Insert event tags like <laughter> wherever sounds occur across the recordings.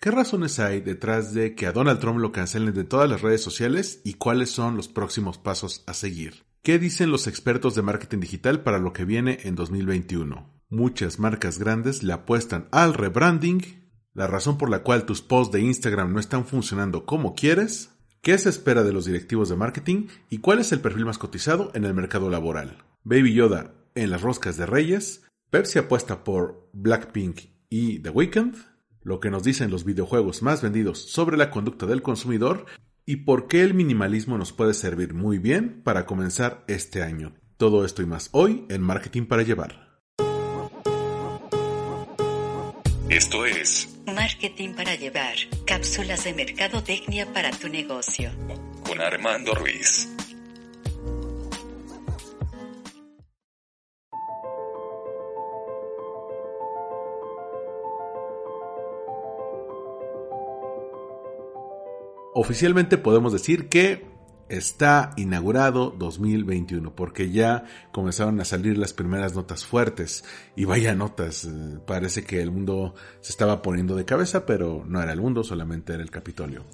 ¿Qué razones hay detrás de que a Donald Trump lo cancelen de todas las redes sociales y cuáles son los próximos pasos a seguir? ¿Qué dicen los expertos de marketing digital para lo que viene en 2021? Muchas marcas grandes le apuestan al rebranding, la razón por la cual tus posts de Instagram no están funcionando como quieres, qué se espera de los directivos de marketing y cuál es el perfil más cotizado en el mercado laboral. Baby Yoda en las roscas de Reyes, Pepsi apuesta por Blackpink y The Weeknd, lo que nos dicen los videojuegos más vendidos sobre la conducta del consumidor y por qué el minimalismo nos puede servir muy bien para comenzar este año. Todo esto y más hoy en Marketing para Llevar. Esto es Marketing para Llevar, cápsulas de mercadotecnia para tu negocio. con Armando Ruiz. Oficialmente podemos decir que está inaugurado 2021 porque ya comenzaron a salir las primeras notas fuertes y vaya notas, eh, parece que el mundo se estaba poniendo de cabeza pero no era el mundo, solamente era el Capitolio.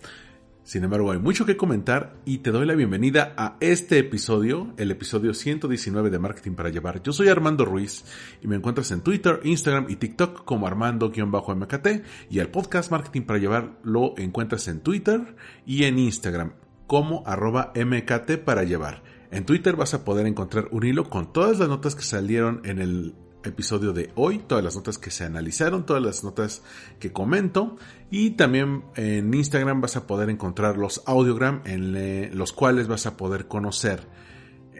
Sin embargo, hay mucho que comentar y te doy la bienvenida a este episodio, el episodio 119 de Marketing para Llevar. Yo soy Armando Ruiz y me encuentras en Twitter, Instagram y TikTok como Armando-MKT y el podcast Marketing para Llevar lo encuentras en Twitter y en Instagram como arroba MKT para llevar. En Twitter vas a poder encontrar un hilo con todas las notas que salieron en el episodio de hoy, todas las notas que se analizaron, todas las notas que comento y también en Instagram vas a poder encontrar los audiogram en eh, los cuales vas a poder conocer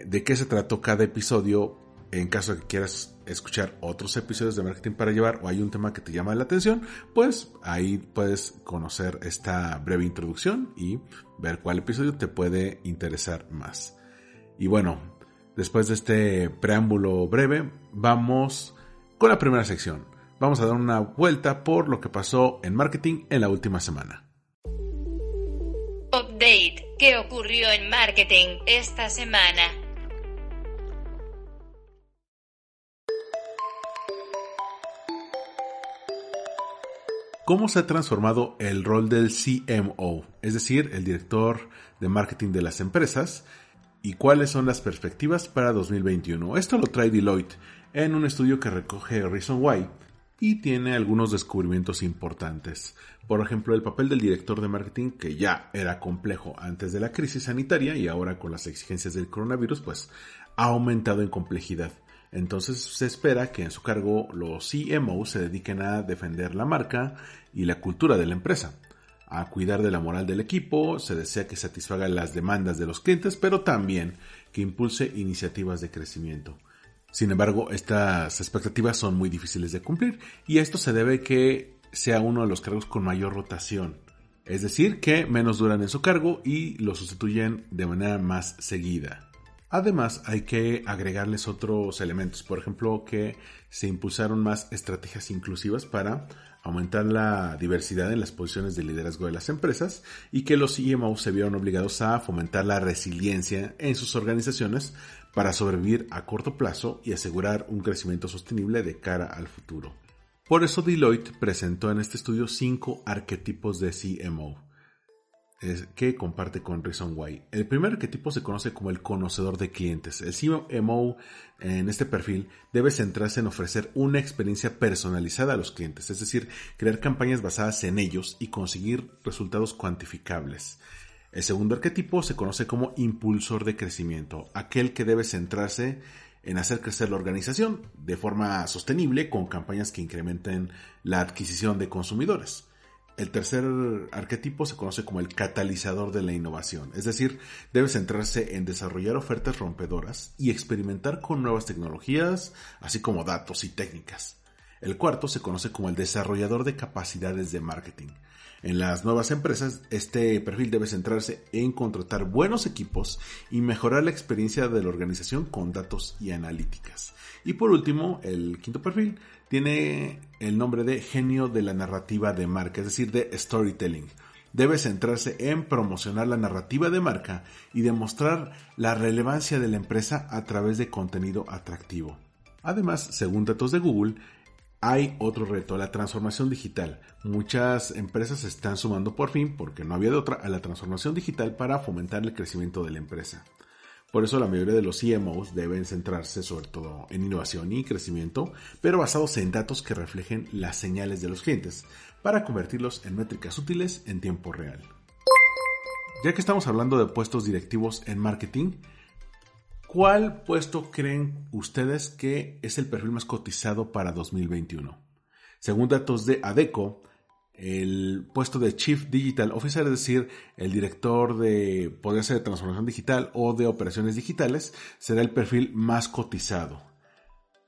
de qué se trató cada episodio en caso de que quieras escuchar otros episodios de marketing para llevar o hay un tema que te llama la atención, pues ahí puedes conocer esta breve introducción y ver cuál episodio te puede interesar más. Y bueno, Después de este preámbulo breve, vamos con la primera sección. Vamos a dar una vuelta por lo que pasó en marketing en la última semana. Update. ¿Qué ocurrió en marketing esta semana? ¿Cómo se ha transformado el rol del CMO, es decir, el director de marketing de las empresas, y cuáles son las perspectivas para 2021? Esto lo trae Deloitte en un estudio que recoge Reason Why y tiene algunos descubrimientos importantes. Por ejemplo, el papel del director de marketing, que ya era complejo antes de la crisis sanitaria y ahora con las exigencias del coronavirus, pues ha aumentado en complejidad. Entonces se espera que en su cargo los CMO se dediquen a defender la marca y la cultura de la empresa, a cuidar de la moral del equipo, se desea que satisfaga las demandas de los clientes, pero también que impulse iniciativas de crecimiento. Sin embargo, estas expectativas son muy difíciles de cumplir y esto se debe que sea uno de los cargos con mayor rotación, es decir, que menos duran en su cargo y lo sustituyen de manera más seguida. Además, hay que agregarles otros elementos, por ejemplo, que se impulsaron más estrategias inclusivas para aumentar la diversidad en las posiciones de liderazgo de las empresas y que los CMO se vieron obligados a fomentar la resiliencia en sus organizaciones para sobrevivir a corto plazo y asegurar un crecimiento sostenible de cara al futuro. Por eso Deloitte presentó en este estudio cinco arquetipos de CMO que comparte con Reason Why. El primer arquetipo se conoce como el conocedor de clientes. El CMO en este perfil debe centrarse en ofrecer una experiencia personalizada a los clientes, es decir, crear campañas basadas en ellos y conseguir resultados cuantificables. El segundo arquetipo se conoce como impulsor de crecimiento, aquel que debe centrarse en hacer crecer la organización de forma sostenible con campañas que incrementen la adquisición de consumidores. El tercer arquetipo se conoce como el catalizador de la innovación, es decir, debe centrarse en desarrollar ofertas rompedoras y experimentar con nuevas tecnologías, así como datos y técnicas. El cuarto se conoce como el desarrollador de capacidades de marketing. En las nuevas empresas, este perfil debe centrarse en contratar buenos equipos y mejorar la experiencia de la organización con datos y analíticas. Y por último, el quinto perfil tiene el nombre de genio de la narrativa de marca, es decir, de storytelling. Debe centrarse en promocionar la narrativa de marca y demostrar la relevancia de la empresa a través de contenido atractivo. Además, según datos de Google, hay otro reto, la transformación digital. Muchas empresas se están sumando por fin, porque no había de otra, a la transformación digital para fomentar el crecimiento de la empresa. Por eso la mayoría de los CMOs deben centrarse sobre todo en innovación y crecimiento, pero basados en datos que reflejen las señales de los clientes, para convertirlos en métricas útiles en tiempo real. Ya que estamos hablando de puestos directivos en marketing, ¿Cuál puesto creen ustedes que es el perfil más cotizado para 2021? Según datos de ADECO, el puesto de Chief Digital Officer, es decir, el director de poder ser de transformación digital o de operaciones digitales, será el perfil más cotizado.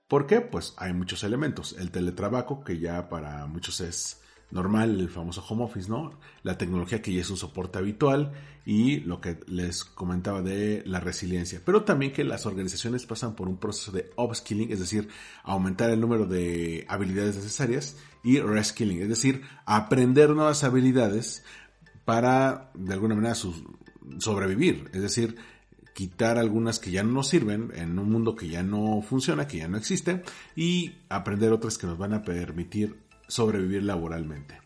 ¿Por qué? Pues hay muchos elementos. El teletrabajo, que ya para muchos es normal, el famoso home office, ¿no? La tecnología que ya es un soporte habitual y lo que les comentaba de la resiliencia. Pero también que las organizaciones pasan por un proceso de upskilling, es decir, aumentar el número de habilidades necesarias y reskilling, es decir, aprender nuevas habilidades para, de alguna manera, sobrevivir. Es decir, quitar algunas que ya no nos sirven en un mundo que ya no funciona, que ya no existe, y aprender otras que nos van a permitir sobrevivir laboralmente.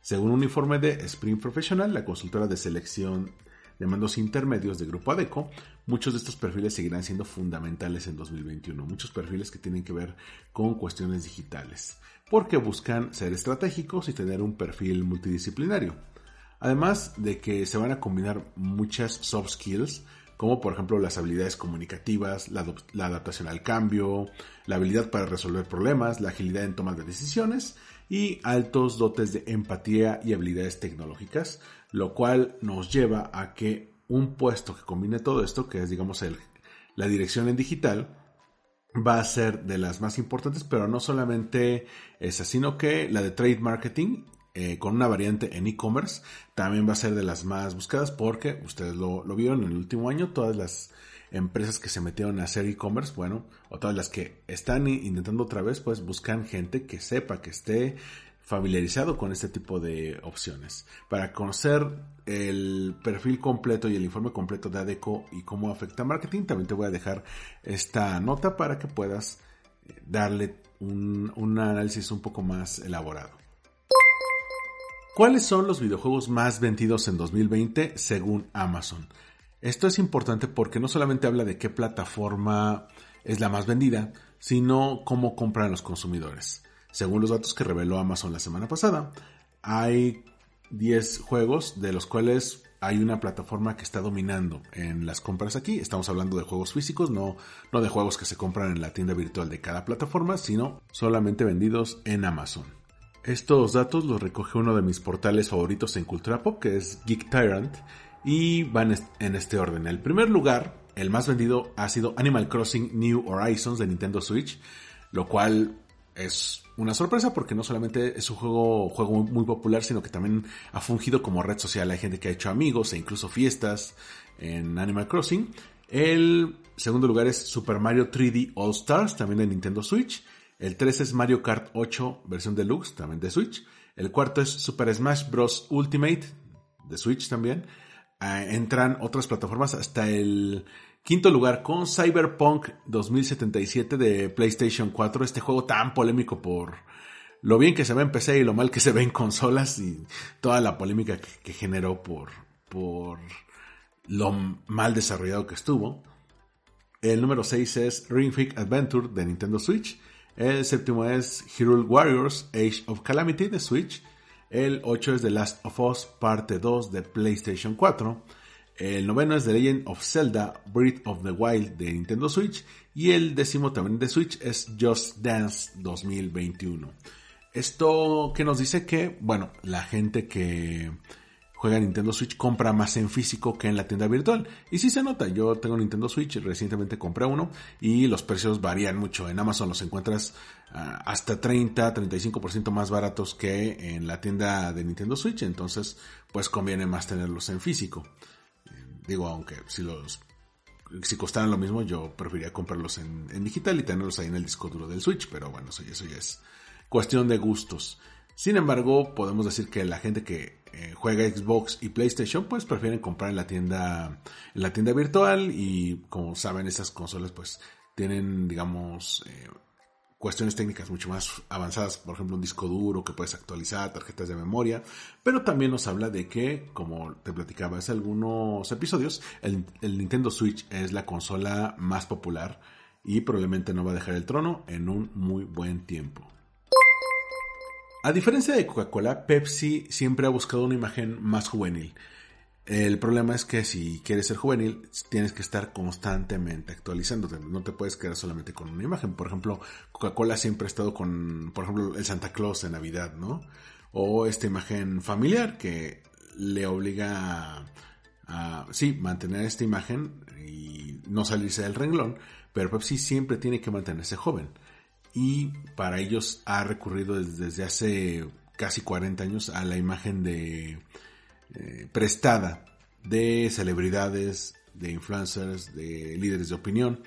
Según un informe de Spring Professional, la consultora de selección de mandos intermedios de Grupo ADECO, muchos de estos perfiles seguirán siendo fundamentales en 2021. Muchos perfiles que tienen que ver con cuestiones digitales, porque buscan ser estratégicos y tener un perfil multidisciplinario. Además de que se van a combinar muchas soft skills, como por ejemplo las habilidades comunicativas, la, adaptación al cambio, la habilidad para resolver problemas, la agilidad en toma de decisiones y altos dotes de empatía y habilidades tecnológicas, lo cual nos lleva a que un puesto que combine todo esto, que es digamos el, la dirección en digital, va a ser de las más importantes, pero no solamente esa, sino que la de trade marketing eh, con una variante en e-commerce también va a ser de las más buscadas porque ustedes lo, lo vieron en el último año, todas las empresas que se metieron a hacer e-commerce, bueno, o todas las que están intentando otra vez, pues buscan gente que sepa, que esté familiarizado con este tipo de opciones. Para conocer el perfil completo y el informe completo de ADECO y cómo afecta marketing, también te voy a dejar esta nota para que puedas eh, darle un, un análisis un poco más elaborado. ¿Cuáles son los videojuegos más vendidos en 2020 según Amazon? Esto es importante porque no solamente habla de qué plataforma es la más vendida, sino cómo compran los consumidores. Según los datos que reveló Amazon la semana pasada, hay 10 juegos de los cuales hay una plataforma que está dominando en las compras aquí. Estamos hablando de juegos físicos, no, no de juegos que se compran en la tienda virtual de cada plataforma, sino solamente vendidos en Amazon. Estos datos los recoge uno de mis portales favoritos en Cultura Pop, que es Geek Tyrant, y van en este orden. El primer lugar, el más vendido, ha sido Animal Crossing New Horizons de Nintendo Switch, lo cual es una sorpresa porque no solamente es un juego, juego muy popular, sino que también ha fungido como red social. Hay gente que ha hecho amigos e incluso fiestas en Animal Crossing. El segundo lugar es Super Mario 3D All Stars, también de Nintendo Switch. El 3 es Mario Kart 8 versión deluxe, también de Switch. El cuarto es Super Smash Bros. Ultimate, de Switch también. Ah, entran otras plataformas hasta el quinto lugar con Cyberpunk 2077 de PlayStation 4, este juego tan polémico por lo bien que se ve en PC y lo mal que se ve en consolas y toda la polémica que, generó por, por lo mal desarrollado que estuvo. El número 6 es Ring Fit Adventure de Nintendo Switch. El séptimo es Hero Warriors Age of Calamity de Switch. El 8 es The Last of Us Parte 2 de PlayStation 4. El noveno es The Legend of Zelda Breath of the Wild de Nintendo Switch. Y el décimo también de Switch es Just Dance 2021. Esto que nos dice que, bueno, la gente que juega Nintendo Switch compra más en físico que en la tienda virtual. Y sí se nota, yo tengo Nintendo Switch, recientemente compré uno y los precios varían mucho. En Amazon los encuentras ah, hasta 30, 35% más baratos que en la tienda de Nintendo Switch, entonces pues conviene más tenerlos en físico. Digo, aunque si los si costaran lo mismo, yo preferiría comprarlos en, digital y tenerlos ahí en el disco duro del Switch, pero bueno, eso, eso ya es cuestión de gustos. Sin embargo, podemos decir que la gente que eh, juega Xbox y PlayStation, pues prefieren comprar en la tienda, en la tienda virtual y como saben, esas consolas pues tienen, digamos, eh, cuestiones técnicas mucho más avanzadas, por ejemplo un disco duro que puedes actualizar, tarjetas de memoria, pero también nos habla de que, como te platicaba hace algunos episodios, el, el Nintendo Switch es la consola más popular y probablemente no va a dejar el trono en un muy buen tiempo. A diferencia de Coca-Cola, Pepsi siempre ha buscado una imagen más juvenil. El problema es que si quieres ser juvenil, tienes que estar constantemente actualizándote. No te puedes quedar solamente con una imagen. Por ejemplo, Coca-Cola siempre ha estado con, por ejemplo, el Santa Claus en Navidad, ¿no? O esta imagen familiar que le obliga a, sí, mantener esta imagen y no salirse del renglón, pero Pepsi siempre tiene que mantenerse joven. Y para ellos ha recurrido desde hace casi 40 años a la imagen de eh, prestada de celebridades, de influencers, de líderes de opinión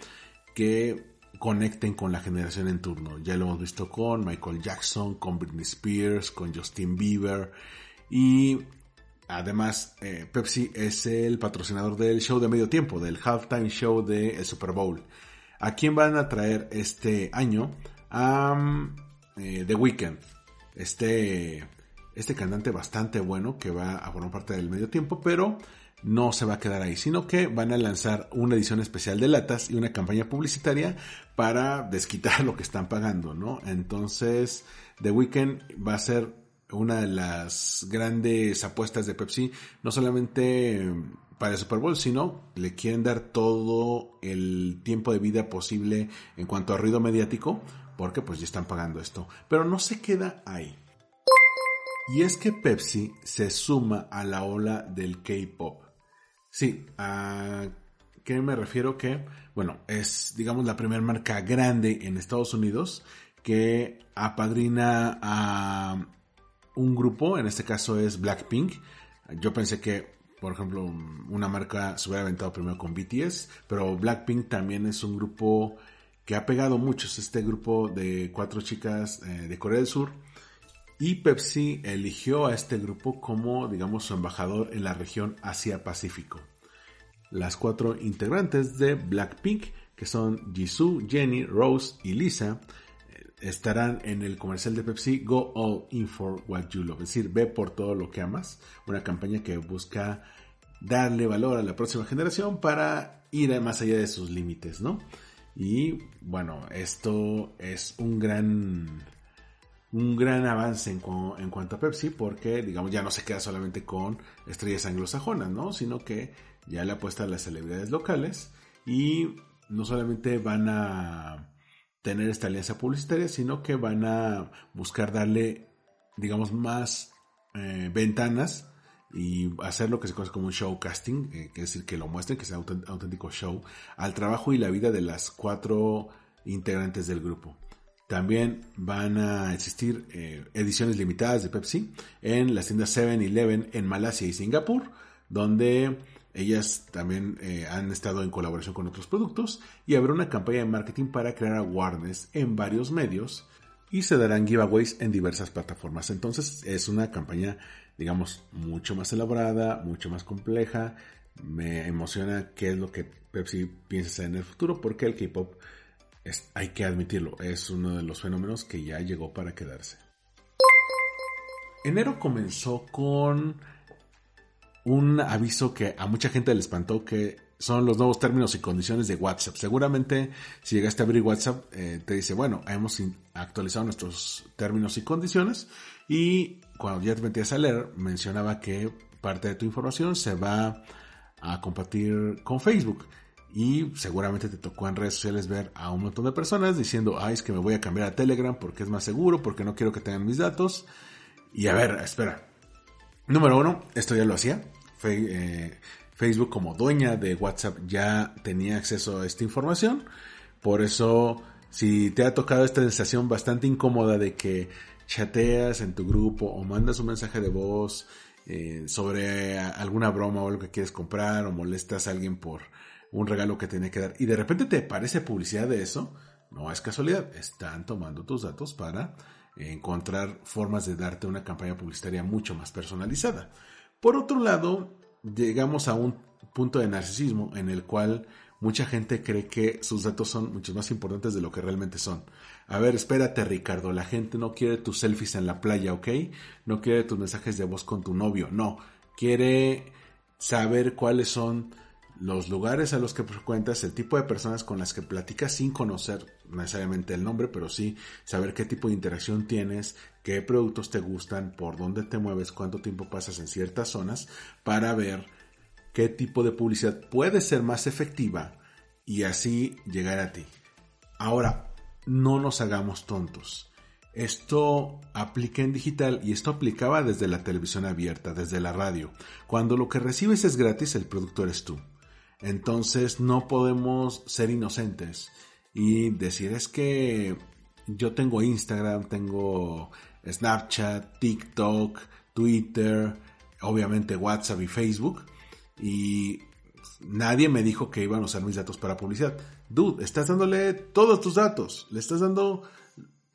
que conecten con la generación en turno. Ya lo hemos visto con Michael Jackson, con Britney Spears, con Justin Bieber y además eh, Pepsi es el patrocinador del show de medio tiempo, del halftime show del Super Bowl. ¿A quién van a traer este año? A eh, The Weeknd. Este este cantante bastante bueno que va a formar parte del medio tiempo, pero no se va a quedar ahí, sino que van a lanzar una edición especial de latas y una campaña publicitaria para desquitar <laughs> lo que están pagando, ¿no? Entonces, The Weeknd va a ser una de las grandes apuestas de Pepsi, no solamente para el Super Bowl, sino le quieren dar todo el tiempo de vida posible en cuanto a ruido mediático, porque pues ya están pagando esto. Pero no se queda ahí. Y es que Pepsi se suma a la ola del K-pop. Sí, ¿a qué me refiero? Que, bueno, es, digamos, la primera marca grande en Estados Unidos que apadrina a un grupo, en este caso es Blackpink. Yo pensé que, por ejemplo, una marca se hubiera aventado primero con BTS, pero Blackpink también es un grupo que ha pegado mucho. Es este grupo de cuatro chicas eh, de Corea del Sur y Pepsi eligió a este grupo como, digamos, su embajador en la región Asia-Pacífico. Las cuatro integrantes de Blackpink, que son Jisoo, Jenny, Rose y Lisa, eh, estarán en el comercial de Pepsi Go All In For What You Love, es decir, ve por todo lo que amas, una campaña que busca darle valor a la próxima generación para ir más allá de sus límites, ¿no? Y bueno, esto es un gran un gran avance en, cuanto a Pepsi porque, digamos, ya no se queda solamente con estrellas anglosajonas, ¿no? Sino que ya le apuesta a las celebridades locales y no solamente van a tener esta alianza publicitaria, sino que van a buscar darle, digamos, más eh, ventanas y hacer lo que se conoce como un show casting, eh, que es decir, que lo muestren, que sea un auténtico show, al trabajo y la vida de las cuatro integrantes del grupo. También van a existir eh, ediciones limitadas de Pepsi en las tiendas 7-Eleven en Malasia y Singapur, donde ellas también eh, han estado en colaboración con otros productos y habrá una campaña de marketing para crear awareness en varios medios y se darán giveaways en diversas plataformas. Entonces es una campaña, digamos, mucho más elaborada, mucho más compleja. Me emociona qué es lo que Pepsi piensa hacer en el futuro porque el K-Pop hay que admitirlo, es uno de los fenómenos que ya llegó para quedarse. Enero comenzó con un aviso que a mucha gente le espantó que son los nuevos términos y condiciones de WhatsApp. Seguramente si llegaste a abrir WhatsApp eh, te dice, bueno, hemos actualizado nuestros términos y condiciones y cuando ya te metías a leer mencionaba que parte de tu información se va a compartir con Facebook. Y seguramente te tocó en redes sociales ver a un montón de personas diciendo, ay, es que me voy a cambiar a Telegram porque es más seguro, porque no quiero que tengan mis datos. Y a ver, espera. Número uno, esto ya lo hacía. Eh, Facebook como dueña de WhatsApp ya tenía acceso a esta información. Por eso, si te ha tocado esta sensación bastante incómoda de que chateas en tu grupo o mandas un mensaje de voz eh, sobre alguna broma o algo que quieres comprar o molestas a alguien por un regalo que tiene que dar y de repente te parece publicidad de eso, no es casualidad, están tomando tus datos para encontrar formas de darte una campaña publicitaria mucho más personalizada. Por otro lado, llegamos a un punto de narcisismo en el cual mucha gente cree que sus datos son mucho más importantes de lo que realmente son. A ver, espérate Ricardo, la gente no quiere tus selfies en la playa, ¿ok? No quiere tus mensajes de voz con tu novio, no. Quiere saber cuáles son los lugares a los que frecuentas, el tipo de personas con las que platicas sin conocer necesariamente el nombre, pero sí saber qué tipo de interacción tienes, qué productos te gustan, por dónde te mueves, cuánto tiempo pasas en ciertas zonas, para ver qué tipo de publicidad puede ser más efectiva y así llegar a ti. Ahora, no nos hagamos tontos. Esto aplica en digital y esto aplicaba desde la televisión abierta, desde la radio. Cuando lo que recibes es gratis, el producto eres tú. Entonces no podemos ser inocentes y decir es que yo tengo Instagram, tengo Snapchat, TikTok, Twitter, obviamente WhatsApp y Facebook y nadie me dijo que iban a usar mis datos para publicidad. Dude, estás dándole todos tus datos, le estás dando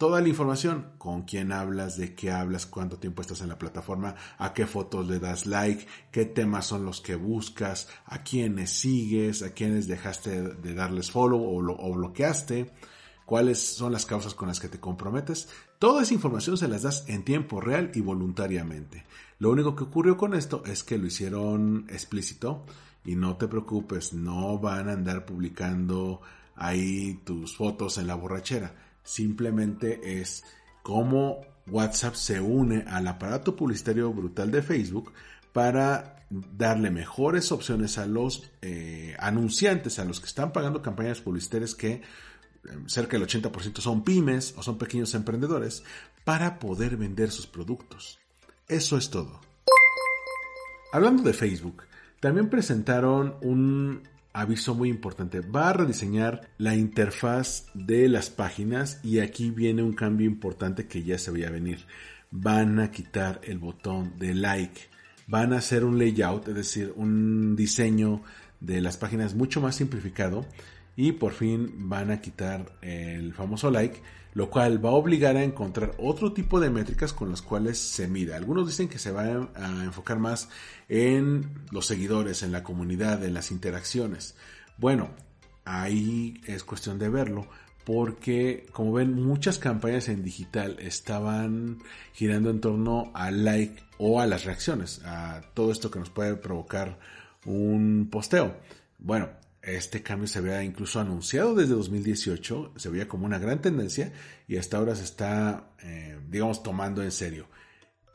toda la información, con quién hablas, de qué hablas, cuánto tiempo estás en la plataforma, a qué fotos le das like, qué temas son los que buscas, a quiénes sigues, a quiénes dejaste de darles follow o, o bloqueaste, cuáles son las causas con las que te comprometes. Toda esa información se las das en tiempo real y voluntariamente. Lo único que ocurrió con esto es que lo hicieron explícito y no te preocupes, no van a andar publicando ahí tus fotos en la borrachera. Simplemente es cómo WhatsApp se une al aparato publicitario brutal de Facebook para darle mejores opciones a los eh, anunciantes, a los que están pagando campañas publicitarias que eh, cerca del 80% son pymes o son pequeños emprendedores, para poder vender sus productos. Eso es todo. Hablando de Facebook, también presentaron un aviso muy importante. Va a rediseñar la interfaz de las páginas y aquí viene un cambio importante que ya se veía venir. Van a quitar el botón de like. Van a hacer un layout, es decir, un diseño de las páginas mucho más simplificado y por fin van a quitar el famoso like lo cual va a obligar a encontrar otro tipo de métricas con las cuales se mida. Algunos dicen que se va a enfocar más en los seguidores, en la comunidad, en las interacciones. Bueno, ahí es cuestión de verlo porque como ven muchas campañas en digital estaban girando en torno al like o a las reacciones, a todo esto que nos puede provocar un posteo. Bueno, este cambio se había incluso anunciado desde 2018, se veía como una gran tendencia y hasta ahora se está, eh, digamos, tomando en serio.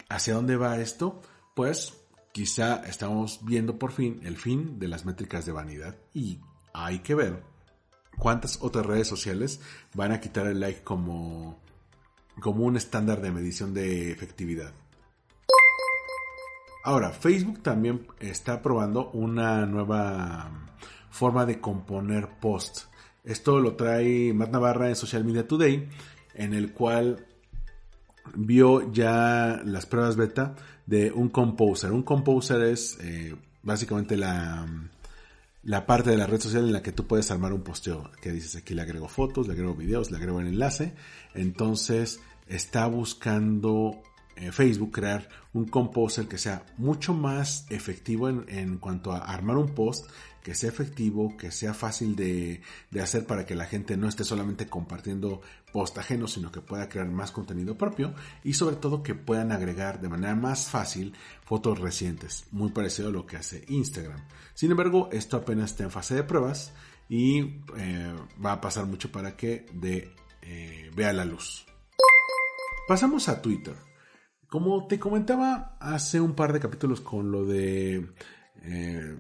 ¿Hacia dónde va esto? Pues quizá estamos viendo por fin el fin de las métricas de vanidad y hay que ver cuántas otras redes sociales van a quitar el like como, como un estándar de medición de efectividad. Ahora, Facebook también está probando una nueva forma de componer post. Esto lo trae Matt Navarra en Social Media Today, en el cual vio ya las pruebas beta de un composer. Un composer es eh, básicamente la, la parte de la red social en la que tú puedes armar un posteo. Que dices aquí le agrego fotos, le agrego videos, le agrego el enlace. Entonces está buscando eh, Facebook crear un composer que sea mucho más efectivo en, en, cuanto a armar un post que sea efectivo, que sea fácil de, hacer para que la gente no esté solamente compartiendo post ajenos, sino que pueda crear más contenido propio y sobre todo que puedan agregar de manera más fácil fotos recientes, muy parecido a lo que hace Instagram. Sin embargo, esto apenas está en fase de pruebas y eh, va a pasar mucho para que de, eh, vea la luz. Pasamos a Twitter. Como te comentaba hace un par de capítulos con lo de eh,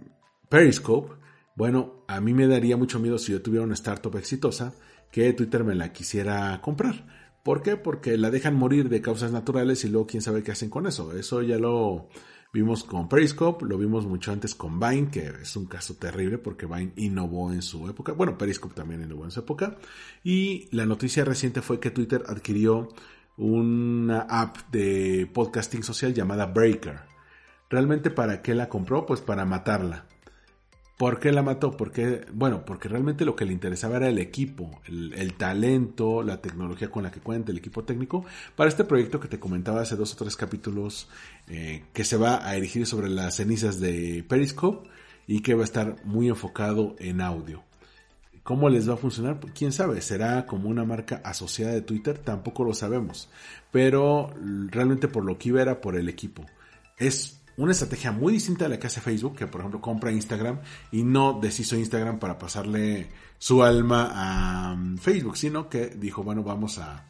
Periscope, bueno, a mí me daría mucho miedo si yo tuviera una startup exitosa que Twitter me la quisiera comprar. ¿Por qué? Porque la dejan morir de causas naturales y luego quién sabe qué hacen con eso. Eso ya lo vimos con Periscope, lo vimos mucho antes con Vine, que es un caso terrible porque Vine innovó en su época. Bueno, Periscope también innovó en su época. Y la noticia reciente fue que Twitter adquirió una app de podcasting social llamada Breaker. ¿Realmente para qué la compró? Pues para matarla. ¿Por qué la mató? Porque, bueno, porque realmente lo que le interesaba era el equipo, el, talento, la tecnología con la que cuenta, el equipo técnico, para este proyecto que te comentaba hace dos o tres capítulos, eh, que se va a erigir sobre las cenizas de Periscope y que va a estar muy enfocado en audio. ¿Cómo les va a funcionar? Pues, ¿Quién sabe? ¿Será como una marca asociada de Twitter? Tampoco lo sabemos. Pero realmente por lo que iba era por el equipo. Es una estrategia muy distinta a la que hace Facebook, que por ejemplo compra Instagram y no deshizo Instagram para pasarle su alma a mm, Facebook, sino que dijo, bueno, vamos a,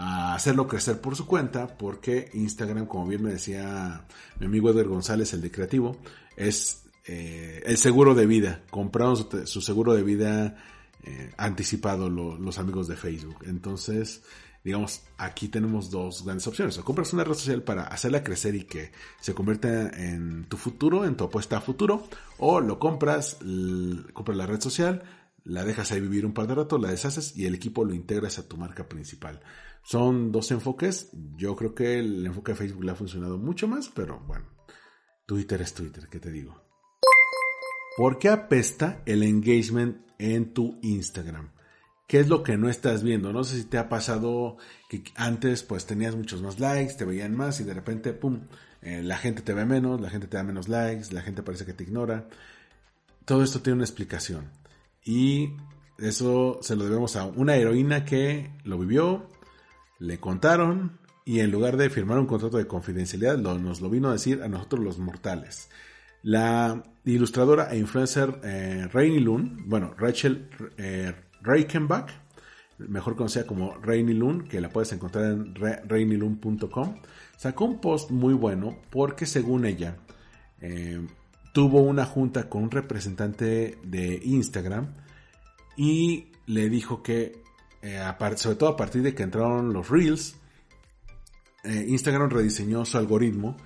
hacerlo crecer por su cuenta, porque Instagram, como bien me decía mi amigo Edgar González, el de Creativo, es eh, el seguro de vida. Compraron su, seguro de vida eh, anticipado los amigos de Facebook. Entonces, digamos, aquí tenemos dos grandes opciones. O compras una red social para hacerla crecer y que se convierta en tu futuro, en tu apuesta a futuro, o lo compras, compras la red social, la dejas ahí vivir un par de rato, la deshaces y el equipo lo integras a tu marca principal. Son dos enfoques. Yo creo que el enfoque de Facebook le ha funcionado mucho más, pero bueno, Twitter es Twitter, ¿qué te digo? ¿Por qué apesta el engagement en tu Instagram? ¿Qué es lo que no estás viendo? No sé si te ha pasado que antes pues tenías muchos más likes, te veían más y de repente, ¡pum!, eh, la gente te ve menos, la gente te da menos likes, la gente parece que te ignora. Todo esto tiene una explicación. Y eso se lo debemos a una heroína que lo vivió, le contaron y en lugar de firmar un contrato de confidencialidad nos lo vino a decir a nosotros los mortales. La ilustradora e influencer eh, Rainy Loon, bueno, Rachel eh, Reichenbach, mejor conocida como Rainy Loon, que la puedes encontrar en rainyloon.com, sacó un post muy bueno porque según ella eh, tuvo una junta con un representante de Instagram y le dijo que, sobre todo a partir de que entraron los Reels, Instagram rediseñó su algoritmo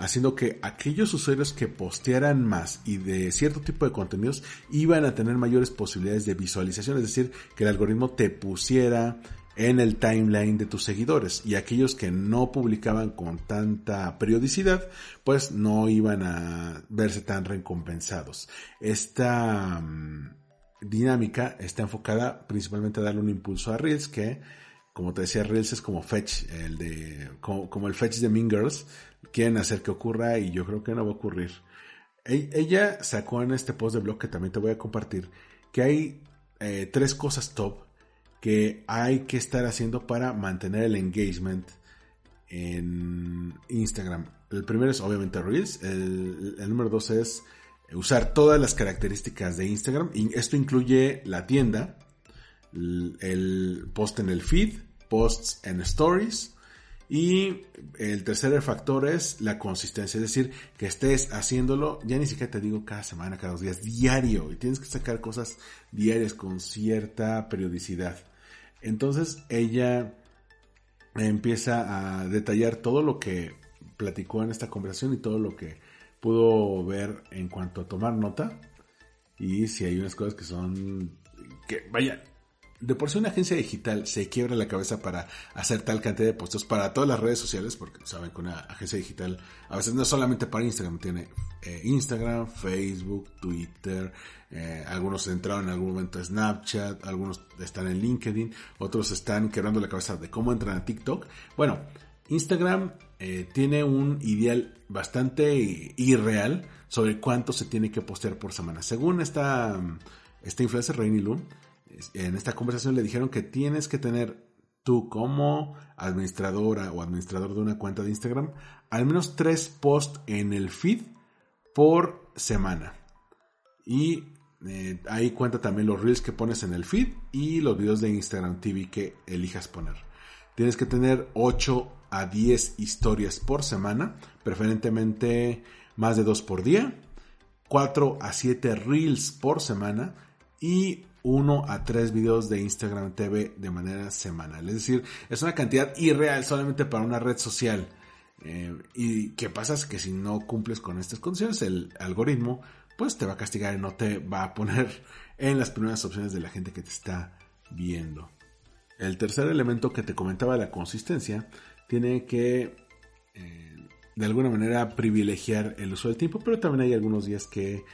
haciendo que aquellos usuarios que postearan más y de cierto tipo de contenidos iban a tener mayores posibilidades de visualización, es decir, que el algoritmo te pusiera en el timeline de tus seguidores y aquellos que no publicaban con tanta periodicidad pues no iban a verse tan recompensados. Esta mm, dinámica está enfocada principalmente a darle un impulso a Reels que como te decía Reels es como Fetch, el de como, el Fetch de Mean Girls, quieren hacer que ocurra y yo creo que no va a ocurrir. E, ella sacó en este post de blog que también te voy a compartir que hay eh, tres cosas top que hay que estar haciendo para mantener el engagement en Instagram. El primero es obviamente Reels, el, el número dos es usar todas las características de Instagram y esto incluye la tienda, el post en el feed, posts en stories, y el tercer factor es la consistencia, es decir, que estés haciéndolo, ya ni siquiera te digo cada semana, cada dos días, diario, y tienes que sacar cosas diarias con cierta periodicidad. Entonces ella empieza a detallar todo lo que platicó en esta conversación y todo lo que pudo ver en cuanto a tomar nota. Y si hay unas cosas que son que vaya, de por sí una agencia digital se quiebra la cabeza para hacer tal cantidad de puestos para todas las redes sociales, porque saben que una agencia digital a veces no solamente para Instagram, tiene eh, Instagram, Facebook, Twitter, eh, algunos entraron en algún momento a Snapchat, algunos están en LinkedIn, otros están quebrando la cabeza de cómo entran a TikTok. Bueno, Instagram eh, tiene un ideal bastante irreal sobre cuánto se tiene que postear por semana. Según esta, esta influencer Rainy Loon, en esta conversación le dijeron que tienes que tener tú como administradora o administrador de una cuenta de Instagram al menos tres posts en el feed por semana. Y eh, ahí cuenta también los reels que pones en el feed y los videos de Instagram TV que elijas poner. Tienes que tener 8 a 10 historias por semana, preferentemente más de 2 por día, 4 a 7 reels por semana y uno a tres videos de Instagram TV de manera semanal. Es decir, es una cantidad irreal solamente para una red social. Eh, y qué pasa es que si no cumples con estas condiciones, el algoritmo pues te va a castigar y no te va a poner <laughs> en las primeras opciones de la gente que te está viendo. El tercer elemento que te comentaba, la consistencia, tiene que eh, de alguna manera privilegiar el uso del tiempo, pero también hay algunos días que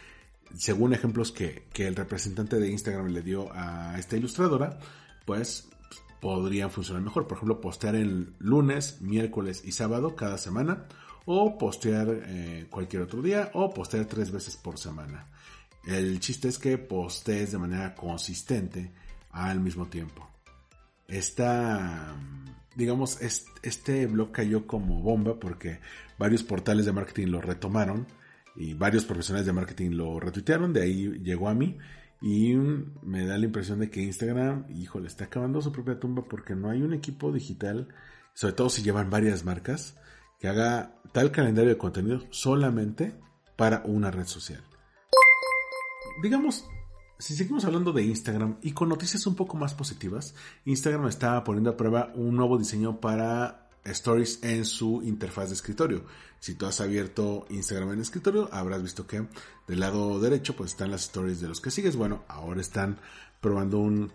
según ejemplos que, el representante de Instagram le dio a esta ilustradora, pues podrían funcionar mejor. Por ejemplo, postear el lunes, miércoles y sábado cada semana, o postear eh, cualquier otro día, o postear tres veces por semana. El chiste es que postees de manera consistente al mismo tiempo. Esta, digamos, este blog cayó como bomba porque varios portales de marketing lo retomaron y varios profesionales de marketing lo retuitearon, de ahí llegó a mí y me da la impresión de que Instagram, híjole, está acabando su propia tumba porque no hay un equipo digital, sobre todo si llevan varias marcas, que haga tal calendario de contenido solamente para una red social. Digamos, si seguimos hablando de Instagram y con noticias un poco más positivas, Instagram está poniendo a prueba un nuevo diseño para stories en su interfaz de escritorio. Si tú has abierto Instagram en escritorio, habrás visto que del lado derecho pues están las stories de los que sigues. Bueno, ahora están probando un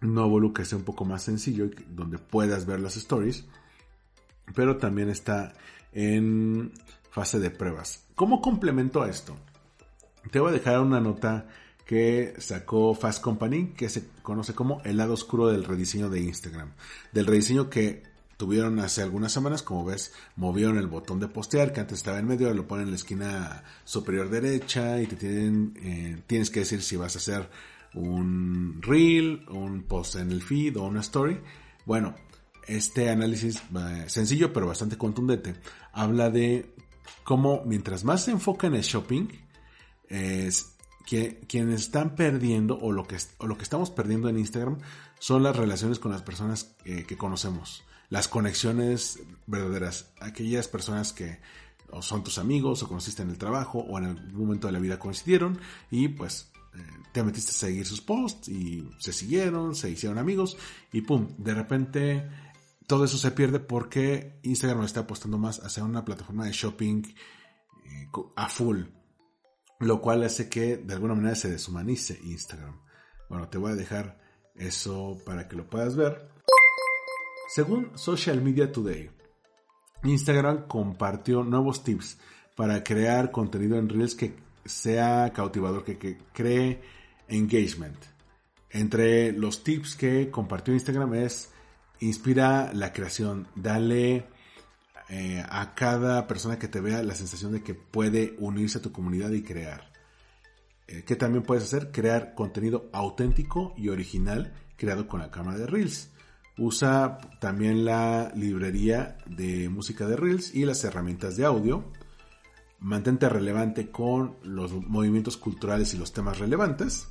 nuevo look que sea un poco más sencillo donde puedas ver las stories, pero también está en fase de pruebas. ¿Cómo complemento a esto? Te voy a dejar una nota que sacó Fast Company, que se conoce como el lado oscuro del rediseño de Instagram. Del rediseño que tuvieron hace algunas semanas, como ves, movieron el botón de postear, que antes estaba en medio, lo ponen en la esquina superior derecha y te tienen, eh, tienes que decir si vas a hacer un reel, un post en el feed o una story. Bueno, este análisis eh, sencillo pero bastante contundente habla de cómo mientras más se enfoca en el shopping, es que quienes están perdiendo o lo que, lo que estamos perdiendo en Instagram son las relaciones con las personas que conocemos, las conexiones verdaderas, aquellas personas que son tus amigos o conociste en el trabajo o en algún momento de la vida coincidieron y pues eh, te metiste a seguir sus posts y se siguieron, se hicieron amigos y pum, de repente todo eso se pierde porque Instagram está apostando más hacia una plataforma de shopping eh, a full lo cual hace que de alguna manera se deshumanice Instagram. Bueno, te voy a dejar eso para que lo puedas ver. Según Social Media Today, Instagram compartió nuevos tips para crear contenido en Reels que sea cautivador, que, cree engagement. Entre los tips que compartió Instagram es inspira la creación, dale eh, a cada persona que te vea la sensación de que puede unirse a tu comunidad y crear. Eh, ¿Qué también puedes hacer? Crear contenido auténtico y original creado con la cámara de Reels. Usa también la librería de música de Reels y las herramientas de audio. Mantente relevante con los movimientos culturales y los temas relevantes.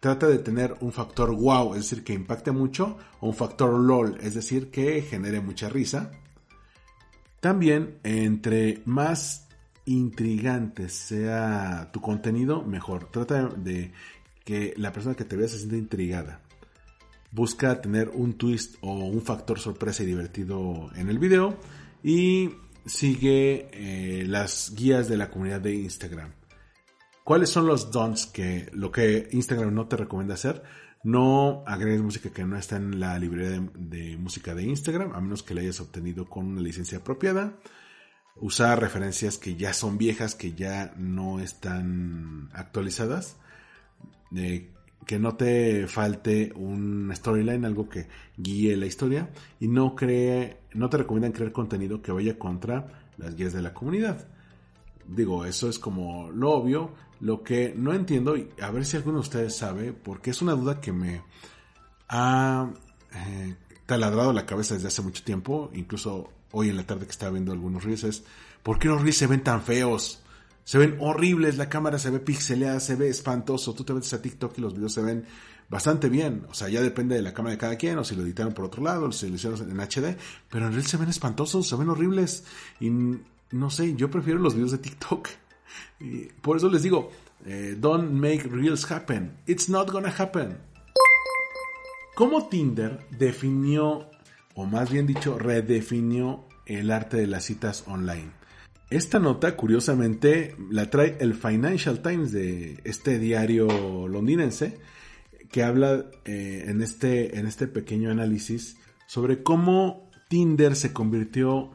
Trata de tener un factor wow, es decir, que impacte mucho, o un factor lol, es decir, que genere mucha risa. También, entre más intrigante sea tu contenido, mejor. Trata de que la persona que te vea se sienta intrigada. Busca tener un twist o un factor sorpresa y divertido en el video. Y sigue eh, las guías de la comunidad de Instagram. ¿Cuáles son los don'ts que lo que Instagram no te recomienda hacer? No agregues música que no está en la librería de, música de Instagram, a menos que la hayas obtenido con una licencia apropiada. Usar referencias que ya son viejas, que ya no están actualizadas. Que no te falte un storyline, algo que guíe la historia. Y no, cree, no te recomiendan crear contenido que vaya contra las guías de la comunidad. Digo, eso es como lo obvio. Lo que no entiendo, y a ver si alguno de ustedes sabe, porque es una duda que me ha eh, taladrado la cabeza desde hace mucho tiempo, incluso hoy en la tarde que estaba viendo algunos reels, es ¿por qué los reels se ven tan feos? Se ven horribles, la cámara se ve pixeleada, se ve espantoso. Tú te metes a TikTok y los videos se ven bastante bien. O sea, ya depende de la cámara de cada quien, o si lo editaron por otro lado, o si lo hicieron en HD. Pero en Reels se ven espantosos, se ven horribles. Y no sé, yo prefiero los videos de TikTok. Por eso les digo, eh, don't make reels happen. It's not gonna happen. ¿Cómo Tinder definió, o más bien dicho, redefinió el arte de las citas online? Esta nota, curiosamente, la trae el Financial Times de este diario londinense, que habla eh, en, este, en este pequeño análisis sobre cómo Tinder se convirtió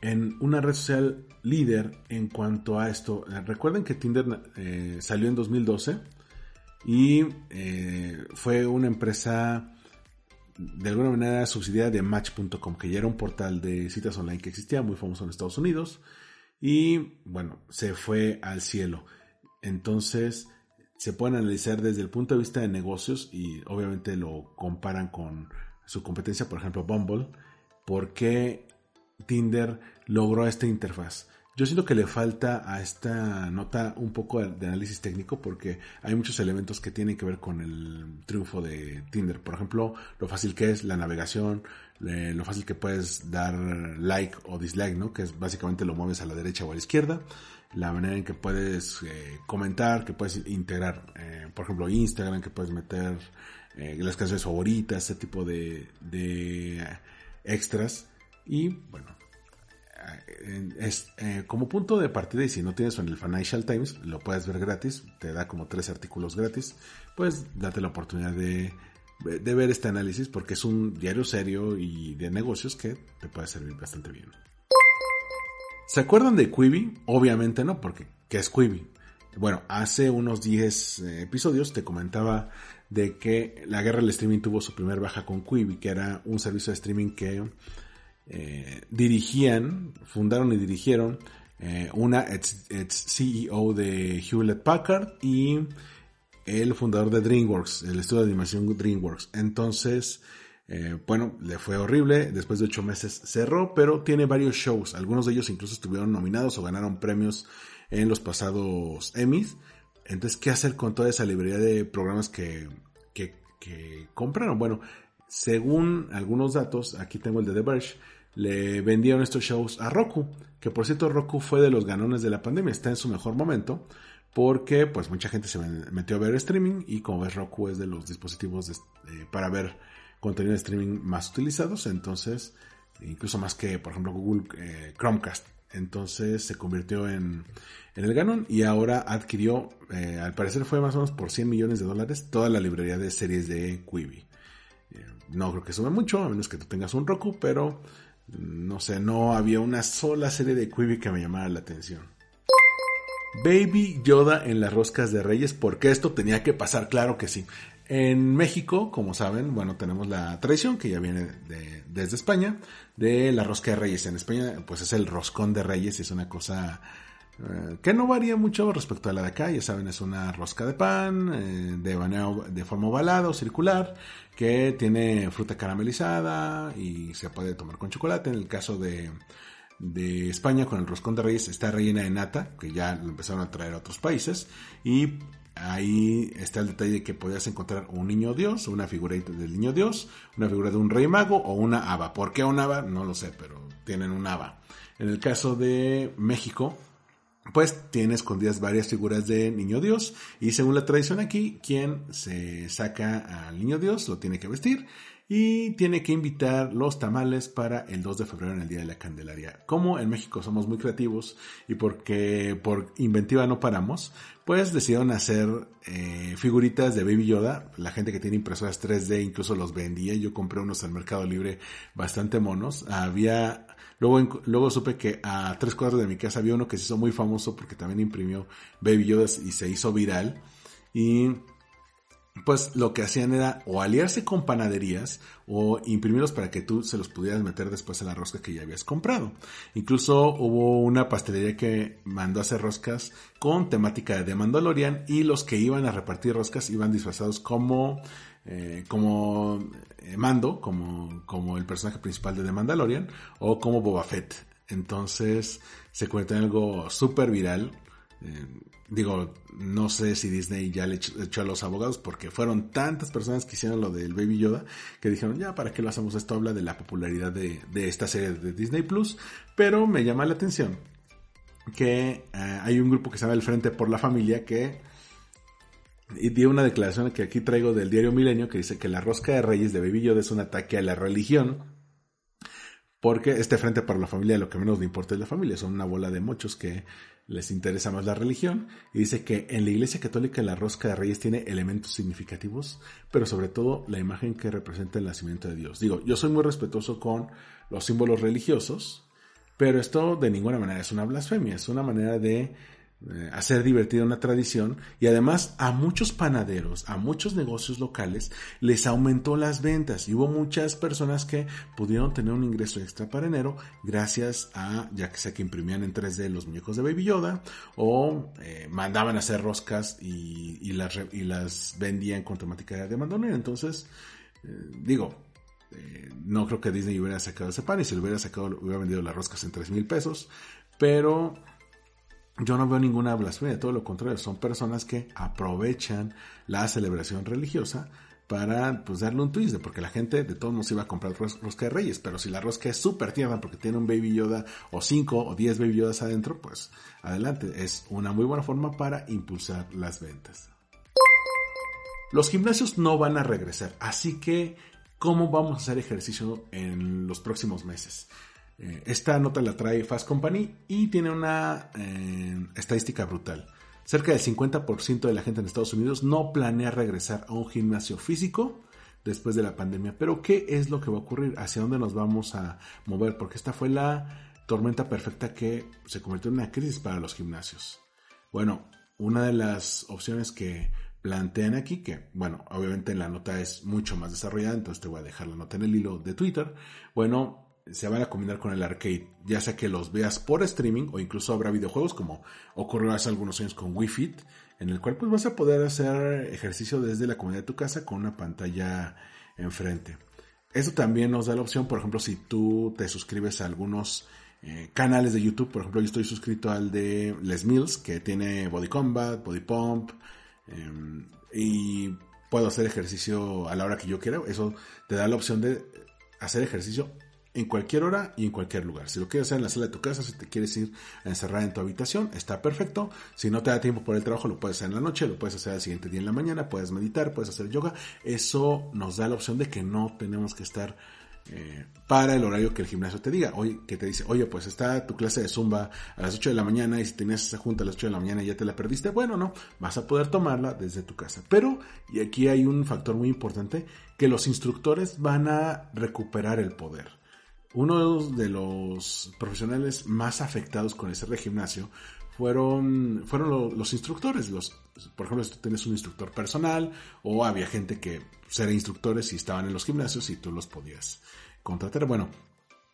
en una red social líder en cuanto a esto. Recuerden que Tinder eh, salió en 2012 y eh, fue una empresa de alguna manera subsidiada de Match.com, que ya era un portal de citas online que existía, muy famoso en Estados Unidos. Y bueno, se fue al cielo. Entonces, se pueden analizar desde el punto de vista de negocios y obviamente lo comparan con su competencia, por ejemplo, Bumble, por qué Tinder logró esta interfaz. Yo siento que le falta a esta nota un poco de análisis técnico porque hay muchos elementos que tienen que ver con el triunfo de Tinder. Por ejemplo, lo fácil que es la navegación, lo fácil que puedes dar like o dislike, ¿no? Que es básicamente lo mueves a la derecha o a la izquierda la manera en que puedes eh, comentar, que puedes integrar, eh, por ejemplo, Instagram, que puedes meter eh, las canciones favoritas, ese tipo de, de extras. Y bueno, es, como punto de partida, y si no tienes en el Financial Times, lo puedes ver gratis, te da como tres artículos gratis, pues date la oportunidad de, de ver este análisis porque es un diario serio y de negocios que te puede servir bastante bien. ¿Se acuerdan de Quibi? Obviamente no, porque ¿qué es Quibi? Bueno, hace unos 10 eh, episodios te comentaba de que la guerra del streaming tuvo su primer baja con Quibi, que era un servicio de streaming que eh, dirigían, fundaron y dirigieron eh, una ex, CEO de Hewlett Packard y el fundador de DreamWorks, el estudio de animación DreamWorks. Entonces, eh, bueno, le fue horrible, después de ocho meses cerró, pero tiene varios shows, algunos de ellos incluso estuvieron nominados o ganaron premios en los pasados Emmys. Entonces, ¿qué hacer con toda esa librería de programas que, que, compraron? Bueno, según algunos datos, aquí tengo el de The Verge, le vendieron estos shows a Roku, que por cierto Roku fue de los ganones de la pandemia, está en su mejor momento, porque pues mucha gente se metió a ver streaming y como ves Roku es de los dispositivos eh, para ver contenido de streaming más utilizados, entonces, incluso más que, por ejemplo, Google eh, Chromecast. Entonces se convirtió en, el Ganon y ahora adquirió, eh, al parecer fue más o menos por 100 millones de dólares, toda la librería de series de Quibi. No creo que sume mucho, a menos que tú tengas un Roku, pero no sé, no había una sola serie de Quibi que me llamara la atención. Baby Yoda en las roscas de Reyes, porque esto tenía que pasar, claro que sí. En México, como saben, bueno, tenemos la tradición que ya viene de, desde España, de la rosca de reyes. En España, pues es el roscón de reyes y es una cosa eh, que no varía mucho respecto a la de acá. Ya saben, es una rosca de pan, eh, de, de forma ovalada o circular, que tiene fruta caramelizada y se puede tomar con chocolate. En el caso de, de España, con el roscón de reyes, está rellena de nata, que ya lo empezaron a traer a otros países. Y Ahí está el detalle de que podías encontrar un niño dios, una figura del niño dios, una figura de un rey mago o una haba. ¿Por qué una haba? No lo sé, pero tienen un haba. En el caso de México, pues tiene escondidas varias figuras de niño dios y según la tradición aquí, quien se saca al niño dios lo tiene que vestir y tiene que invitar los tamales para el 2 de febrero en el Día de la Candelaria. Como en México somos muy creativos y porque por inventiva no paramos, pues decidieron hacer eh, figuritas de Baby Yoda. La gente que tiene impresoras 3D incluso los vendía. Yo compré unos al Mercado Libre bastante monos. Había Luego, luego supe que a tres cuadros de mi casa había uno que se hizo muy famoso porque también imprimió Baby Yoda y se hizo viral. Y pues lo que hacían era o aliarse con panaderías o imprimirlos para que tú se los pudieras meter después a la rosca que ya habías comprado. Incluso hubo una pastelería que mandó a hacer roscas con temática de Mandalorian y los que iban a repartir roscas iban disfrazados como eh, como eh, Mando, como, como el personaje principal de The Mandalorian o como Boba Fett. Entonces se cuenta en algo súper viral. Eh, Digo, no sé si Disney ya le echó, a los abogados porque fueron tantas personas que hicieron lo del Baby Yoda que dijeron, ya, ¿para qué lo hacemos? Esto habla de la popularidad de, esta serie de Disney Plus. Pero me llama la atención que eh, hay un grupo que se llama El Frente por la Familia que dio una declaración que aquí traigo del diario Milenio que dice que la rosca de reyes de Baby Yoda es un ataque a la religión porque este Frente por la Familia lo que menos le importa es la familia, son una bola de mochos que les interesa más la religión, y dice que en la Iglesia Católica la rosca de reyes tiene elementos significativos, pero sobre todo la imagen que representa el nacimiento de Dios. Digo, yo soy muy respetuoso con los símbolos religiosos, pero esto de ninguna manera es una blasfemia, es una manera de eh, hacer divertida una tradición y además a muchos panaderos, a muchos negocios locales les aumentó las ventas y hubo muchas personas que pudieron tener un ingreso extra para enero gracias a ya que sea que imprimían en 3D los muñecos de Baby Yoda o eh, mandaban a hacer roscas y, las, vendían con temática de mandolina. Entonces, eh, digo, no creo que Disney hubiera sacado ese pan y si lo hubiera sacado hubiera vendido las roscas en 3 mil pesos, pero yo no veo ninguna blasfemia, todo lo contrario, son personas que aprovechan la celebración religiosa para pues darle un twist, porque la gente de todos modos iba a comprar rosca de reyes, pero si la rosca es súper tierna porque tiene un Baby Yoda o 5 o 10 Baby Yodas adentro, pues adelante, es una muy buena forma para impulsar las ventas. Los gimnasios no van a regresar, así que ¿cómo vamos a hacer ejercicio en los próximos meses? Eh, esta nota la trae Fast Company y tiene una eh, estadística brutal. Cerca del 50% de la gente en Estados Unidos no planea regresar a un gimnasio físico después de la pandemia. Pero ¿qué es lo que va a ocurrir? ¿Hacia dónde nos vamos a mover? Porque esta fue la tormenta perfecta que se convirtió en una crisis para los gimnasios. Bueno, una de las opciones que plantean aquí, que bueno, obviamente la nota es mucho más desarrollada, entonces te voy a dejar la nota en el hilo de Twitter. Bueno, se van a combinar con el arcade, ya sea que los veas por streaming o incluso habrá videojuegos como ocurrió hace algunos años con Wii Fit, en el cual pues vas a poder hacer ejercicio desde la comunidad de tu casa con una pantalla enfrente. Eso también nos da la opción, por ejemplo, si tú te suscribes a algunos eh, canales de YouTube, por ejemplo, yo estoy suscrito al de Les Mills, que tiene Body Combat, Body Pump, em, y puedo hacer ejercicio a la hora que yo quiera. Eso te da la opción de hacer ejercicio en cualquier hora y en cualquier lugar. Si lo quieres hacer en la sala de tu casa, si te quieres ir a encerrar en tu habitación, está perfecto. Si no te da tiempo por el trabajo, lo puedes hacer en la noche, lo puedes hacer el siguiente día en la mañana, puedes meditar, puedes hacer yoga. Eso nos da la opción de que no tenemos que estar eh, para el horario que el gimnasio te diga. Oye, que te dice, oye, pues está tu clase de zumba a las 8 de la mañana y si tenías esa junta a las 8 de la mañana y ya te la perdiste, bueno, no, vas a poder tomarla desde tu casa. Pero, y aquí hay un factor muy importante, que los instructores van a recuperar el poder uno de los profesionales más afectados con ese gimnasio fueron, fueron los instructores. Los, por ejemplo, si tú tienes un instructor personal o había gente que eran instructores y estaban en los gimnasios y tú los podías contratar. Bueno,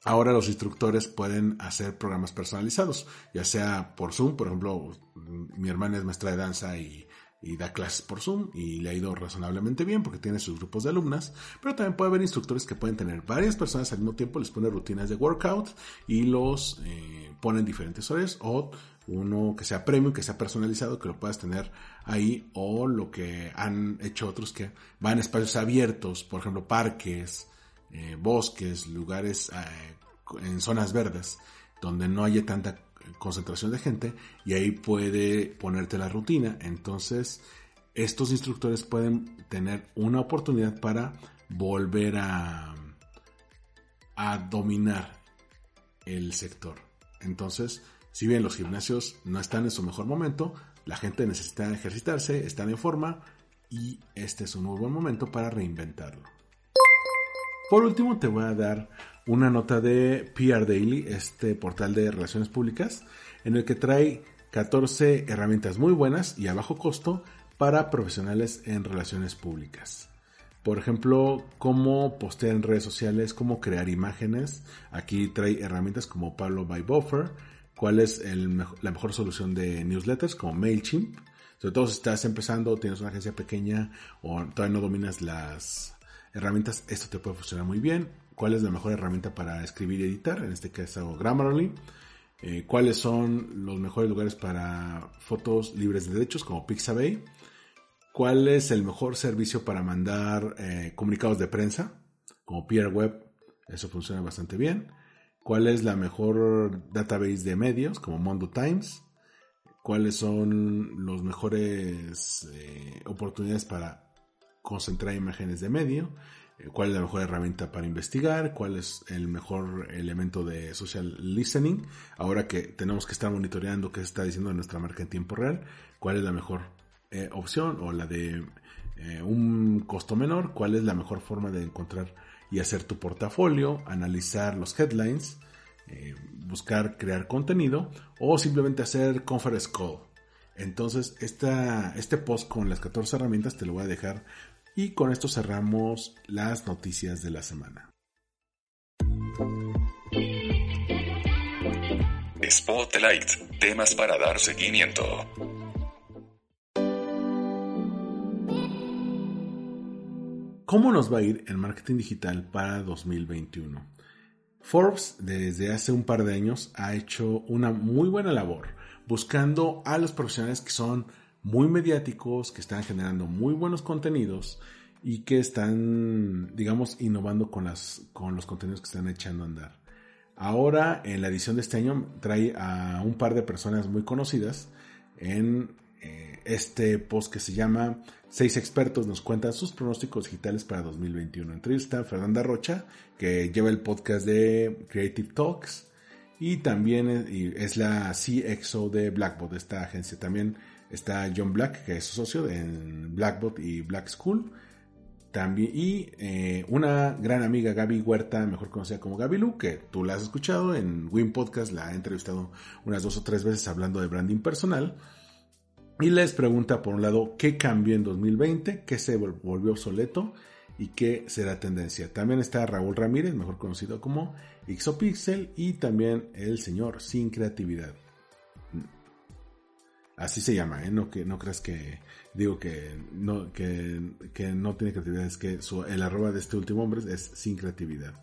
ahora los instructores pueden hacer programas personalizados, ya sea por Zoom, por ejemplo, mi hermana es maestra de danza y y da clases por Zoom y le ha ido razonablemente bien porque tiene sus grupos de alumnas, pero también puede haber instructores que pueden tener varias personas al mismo tiempo, les pone rutinas de workout y los eh, ponen diferentes horarios o uno que sea premium, que sea personalizado, que lo puedas tener ahí o lo que han hecho otros que van a espacios abiertos, por ejemplo parques, eh, bosques, lugares eh, en zonas verdes donde no haya tanta concentración de gente y ahí puede ponerte la rutina. Entonces, estos instructores pueden tener una oportunidad para volver a, dominar el sector. Entonces, si bien los gimnasios no están en su mejor momento, la gente necesita ejercitarse, están en forma y este es un muy buen momento para reinventarlo. Por último, te voy a dar una nota de PR Daily, este portal de relaciones públicas, en el que trae 14 herramientas muy buenas y a bajo costo para profesionales en relaciones públicas. Por ejemplo, cómo postear en redes sociales, cómo crear imágenes. Aquí trae herramientas como Pablo by Buffer, cuál es la mejor solución de newsletters como MailChimp. Sobre todo si estás empezando, tienes una agencia pequeña o todavía no dominas las herramientas, esto te puede funcionar muy bien cuál es la mejor herramienta para escribir y editar, en este caso Grammarly, eh, cuáles son los mejores lugares para fotos libres de derechos como Pixabay, cuál es el mejor servicio para mandar eh, comunicados de prensa como Web, eso funciona bastante bien, cuál es la mejor database de medios como Mondo Times, cuáles son los mejores eh, oportunidades para concentrar imágenes de medio, cuál es la mejor herramienta para investigar, cuál es el mejor elemento de social listening, ahora que tenemos que estar monitoreando qué se está diciendo en nuestra marca en tiempo real, cuál es la mejor eh, opción o la de eh, un costo menor, cuál es la mejor forma de encontrar y hacer tu portafolio, analizar los headlines, buscar crear contenido o simplemente hacer conference call. Entonces, este post con las 14 herramientas te lo voy a dejar y con esto cerramos las noticias de la semana. Spotlight, temas para dar seguimiento. ¿Cómo nos va a ir el marketing digital para 2021? Forbes desde hace un par de años ha hecho una muy buena labor buscando a los profesionales que son muy mediáticos, que están generando muy buenos contenidos y que están, digamos, innovando con, las, con los contenidos que están echando a andar. Ahora, en la edición de este año, trae a un par de personas muy conocidas en eh, este post que se llama Seis expertos nos cuentan sus pronósticos digitales para 2021. Entre ellos está Fernanda Rocha, que lleva el podcast de Creative Talks, y también es la CXO de Blackbot, esta agencia. También está John Black, que es su socio en Blackbot y Black School. También, y eh, una gran amiga, Gaby Huerta, mejor conocida como Gaby Lu, que tú la has escuchado en Win Podcast, la he entrevistado unas dos o tres veces hablando de branding personal. Y les pregunta, por un lado, ¿qué cambió en 2020? ¿Qué se volvió obsoleto? ¿Y qué será tendencia? También está Raúl Ramírez, mejor conocido como Ixopixel, y también el señor Sin Creatividad. Así se llama, ¿eh? No, que, no creas que digo que no, que, no tiene creatividad, es que el arroba de este último hombre es sin creatividad.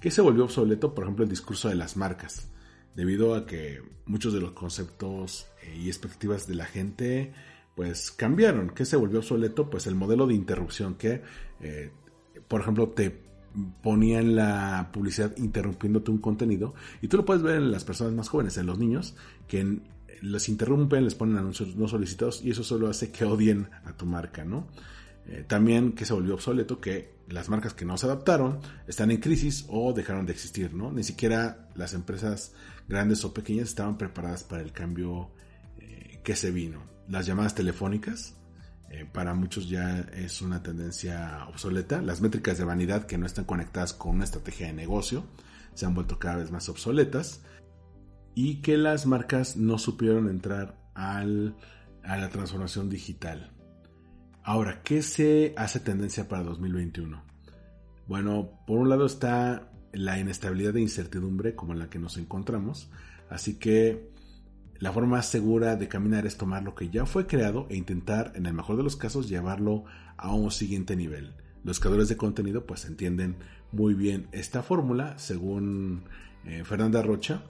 ¿Qué se volvió obsoleto? Por ejemplo, el discurso de las marcas debido a que muchos de los conceptos eh, y expectativas de la gente pues cambiaron. ¿Qué se volvió obsoleto? Pues el modelo de interrupción que, eh, por ejemplo, te ponía en la publicidad interrumpiéndote un contenido y tú lo puedes ver en las personas más jóvenes, en los niños, que los interrumpen, les ponen anuncios no solicitados y eso solo hace que odien a tu marca, ¿no? Eh, también que se volvió obsoleto que las marcas que no se adaptaron están en crisis o dejaron de existir, ¿no? Ni siquiera las empresas grandes o pequeñas estaban preparadas para el cambio eh, que se vino. Las llamadas telefónicas, eh, para muchos ya es una tendencia obsoleta. Las métricas de vanidad que no están conectadas con una estrategia de negocio se han vuelto cada vez más obsoletas. Y que las marcas no supieron entrar al, a la transformación digital. Ahora, ¿qué se hace tendencia para 2021? Bueno, por un lado está la inestabilidad e incertidumbre como en la que nos encontramos, así que la forma más segura de caminar es tomar lo que ya fue creado e intentar, en el mejor de los casos, llevarlo a un siguiente nivel. Los creadores de contenido pues entienden muy bien esta fórmula, según eh, Fernanda Rocha.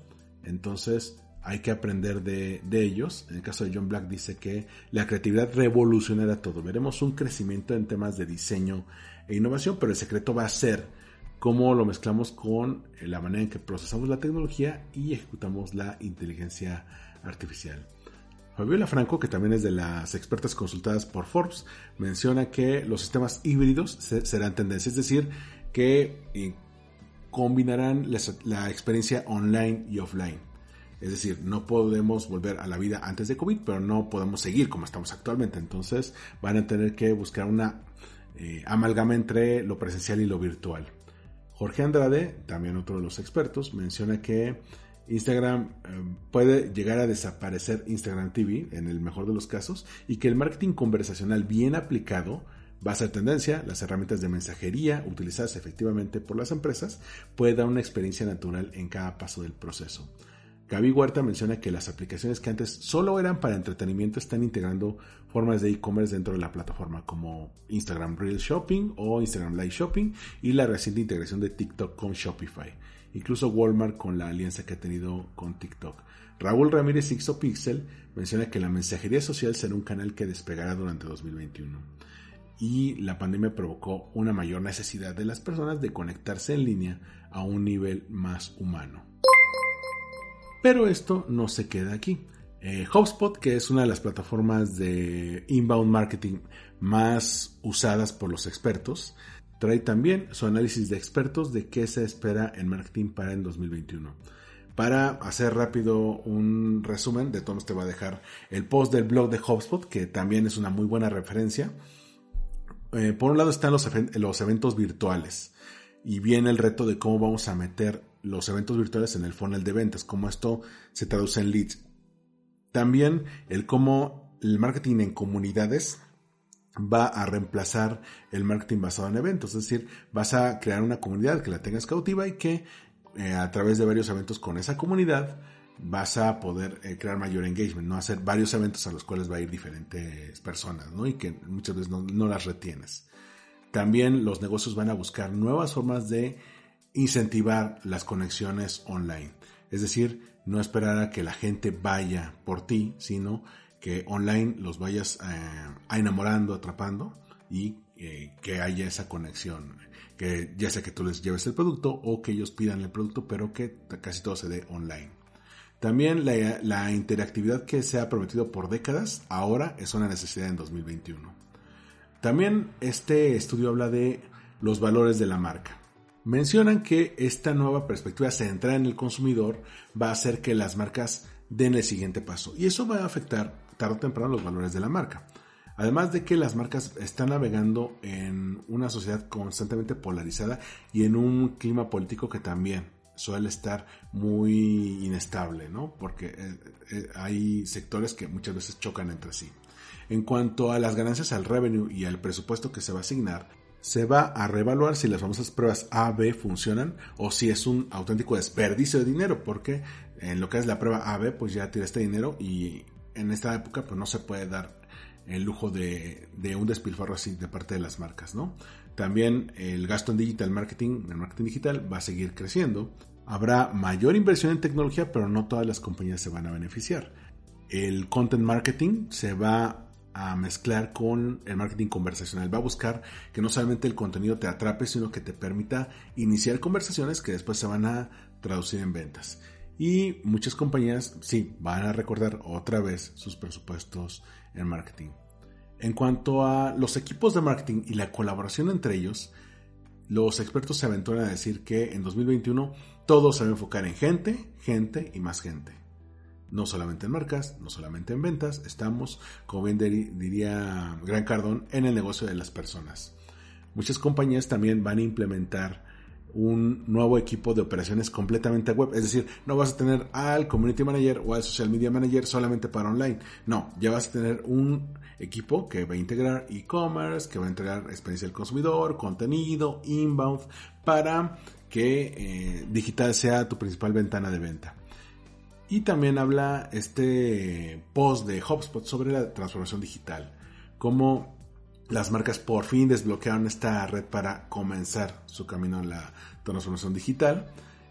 Entonces, hay que aprender de, ellos. En el caso de John Black dice que la creatividad revolucionará todo. Veremos un crecimiento en temas de diseño e innovación, pero el secreto va a ser cómo lo mezclamos con la manera en que procesamos la tecnología y ejecutamos la inteligencia artificial. Fabiola Franco, que también es de las expertas consultadas por Forbes, menciona que los sistemas híbridos serán tendencia, es decir, que combinarán la experiencia online y offline es decir, no podemos volver a la vida antes de COVID, pero no podemos seguir como estamos actualmente. Entonces van a tener que buscar una eh, amalgama entre lo presencial y lo virtual. Jorge Andrade, también otro de los expertos, menciona que Instagram eh, puede llegar a desaparecer Instagram TV en el mejor de los casos y que el marketing conversacional bien aplicado va a ser tendencia, las herramientas de mensajería utilizadas efectivamente por las empresas puede dar una experiencia natural en cada paso del proceso. Gaby Huerta menciona que las aplicaciones que antes solo eran para entretenimiento están integrando formas de e-commerce dentro de la plataforma como Instagram Real Shopping o Instagram Live Shopping y la reciente integración de TikTok con Shopify. Incluso Walmart con la alianza que ha tenido con TikTok. Raúl Ramírez Pixel menciona que la mensajería social será un canal que despegará durante 2021 y la pandemia provocó una mayor necesidad de las personas de conectarse en línea a un nivel más humano. Pero esto no se queda aquí. Eh, HubSpot, que es una de las plataformas de inbound marketing más usadas por los expertos, trae también su análisis de expertos de qué se espera en marketing para el 2021. Para hacer rápido un resumen, de todo te va a dejar el post del blog de HubSpot, que también es una muy buena referencia. Eh, por un lado están los, eventos virtuales y viene el reto de cómo vamos a meter los eventos virtuales en el funnel de ventas, cómo esto se traduce en leads. También el cómo el marketing en comunidades va a reemplazar el marketing basado en eventos. Es decir, vas a crear una comunidad que la tengas cautiva y que eh, a través de varios eventos con esa comunidad vas a poder eh, crear mayor engagement, ¿no? Hacer varios eventos a los cuales va a ir diferentes personas, ¿no? Y que muchas veces no, las retienes. También los negocios van a buscar nuevas formas de incentivar las conexiones online. Es decir, no esperar a que la gente vaya por ti, sino que online los vayas eh, enamorando, atrapando y eh, que haya esa conexión. Que ya sea que tú les lleves el producto o que ellos pidan el producto, pero que casi todo se dé online. También la, la interactividad que se ha prometido por décadas ahora es una necesidad en 2021. También este estudio habla de los valores de la marca. Mencionan que esta nueva perspectiva centrada en el consumidor va a hacer que las marcas den el siguiente paso y eso va a afectar tarde o temprano los valores de la marca. Además de que las marcas están navegando en una sociedad constantemente polarizada y en un clima político que también suele estar muy inestable, ¿no? Porque eh, eh, hay sectores que muchas veces chocan entre sí. En cuanto a las ganancias al revenue y al presupuesto que se va a asignar, se va a reevaluar si las famosas pruebas A-B funcionan o si es un auténtico desperdicio de dinero, porque en lo que es la prueba A-B, pues ya tira este dinero y en esta época pues no se puede dar el lujo de, un despilfarro así de parte de las marcas, ¿no? También el gasto en digital marketing, en marketing digital, va a seguir creciendo. Habrá mayor inversión en tecnología, pero no todas las compañías se van a beneficiar. El content marketing se va a mezclar con el marketing conversacional. Va a buscar que no solamente el contenido te atrape, sino que te permita iniciar conversaciones que después se van a traducir en ventas. Y muchas compañías, sí, van a recordar otra vez sus presupuestos en marketing. En cuanto a los equipos de marketing y la colaboración entre ellos, los expertos se aventuran a decir que en 2021 todo se va a enfocar en gente, gente y más gente no solamente en marcas, no solamente en ventas, estamos, como bien diría Gran Cardón, en el negocio de las personas. Muchas compañías también van a implementar un nuevo equipo de operaciones completamente web. Es decir, no vas a tener al community manager o al social media manager solamente para online. No, ya vas a tener un equipo que va a integrar e-commerce, que va a integrar experiencia del consumidor, contenido, inbound, para que eh, digital sea tu principal ventana de venta. Y también habla este post de HubSpot sobre la transformación digital. Cómo las marcas por fin desbloquearon esta red para comenzar su camino a la transformación digital.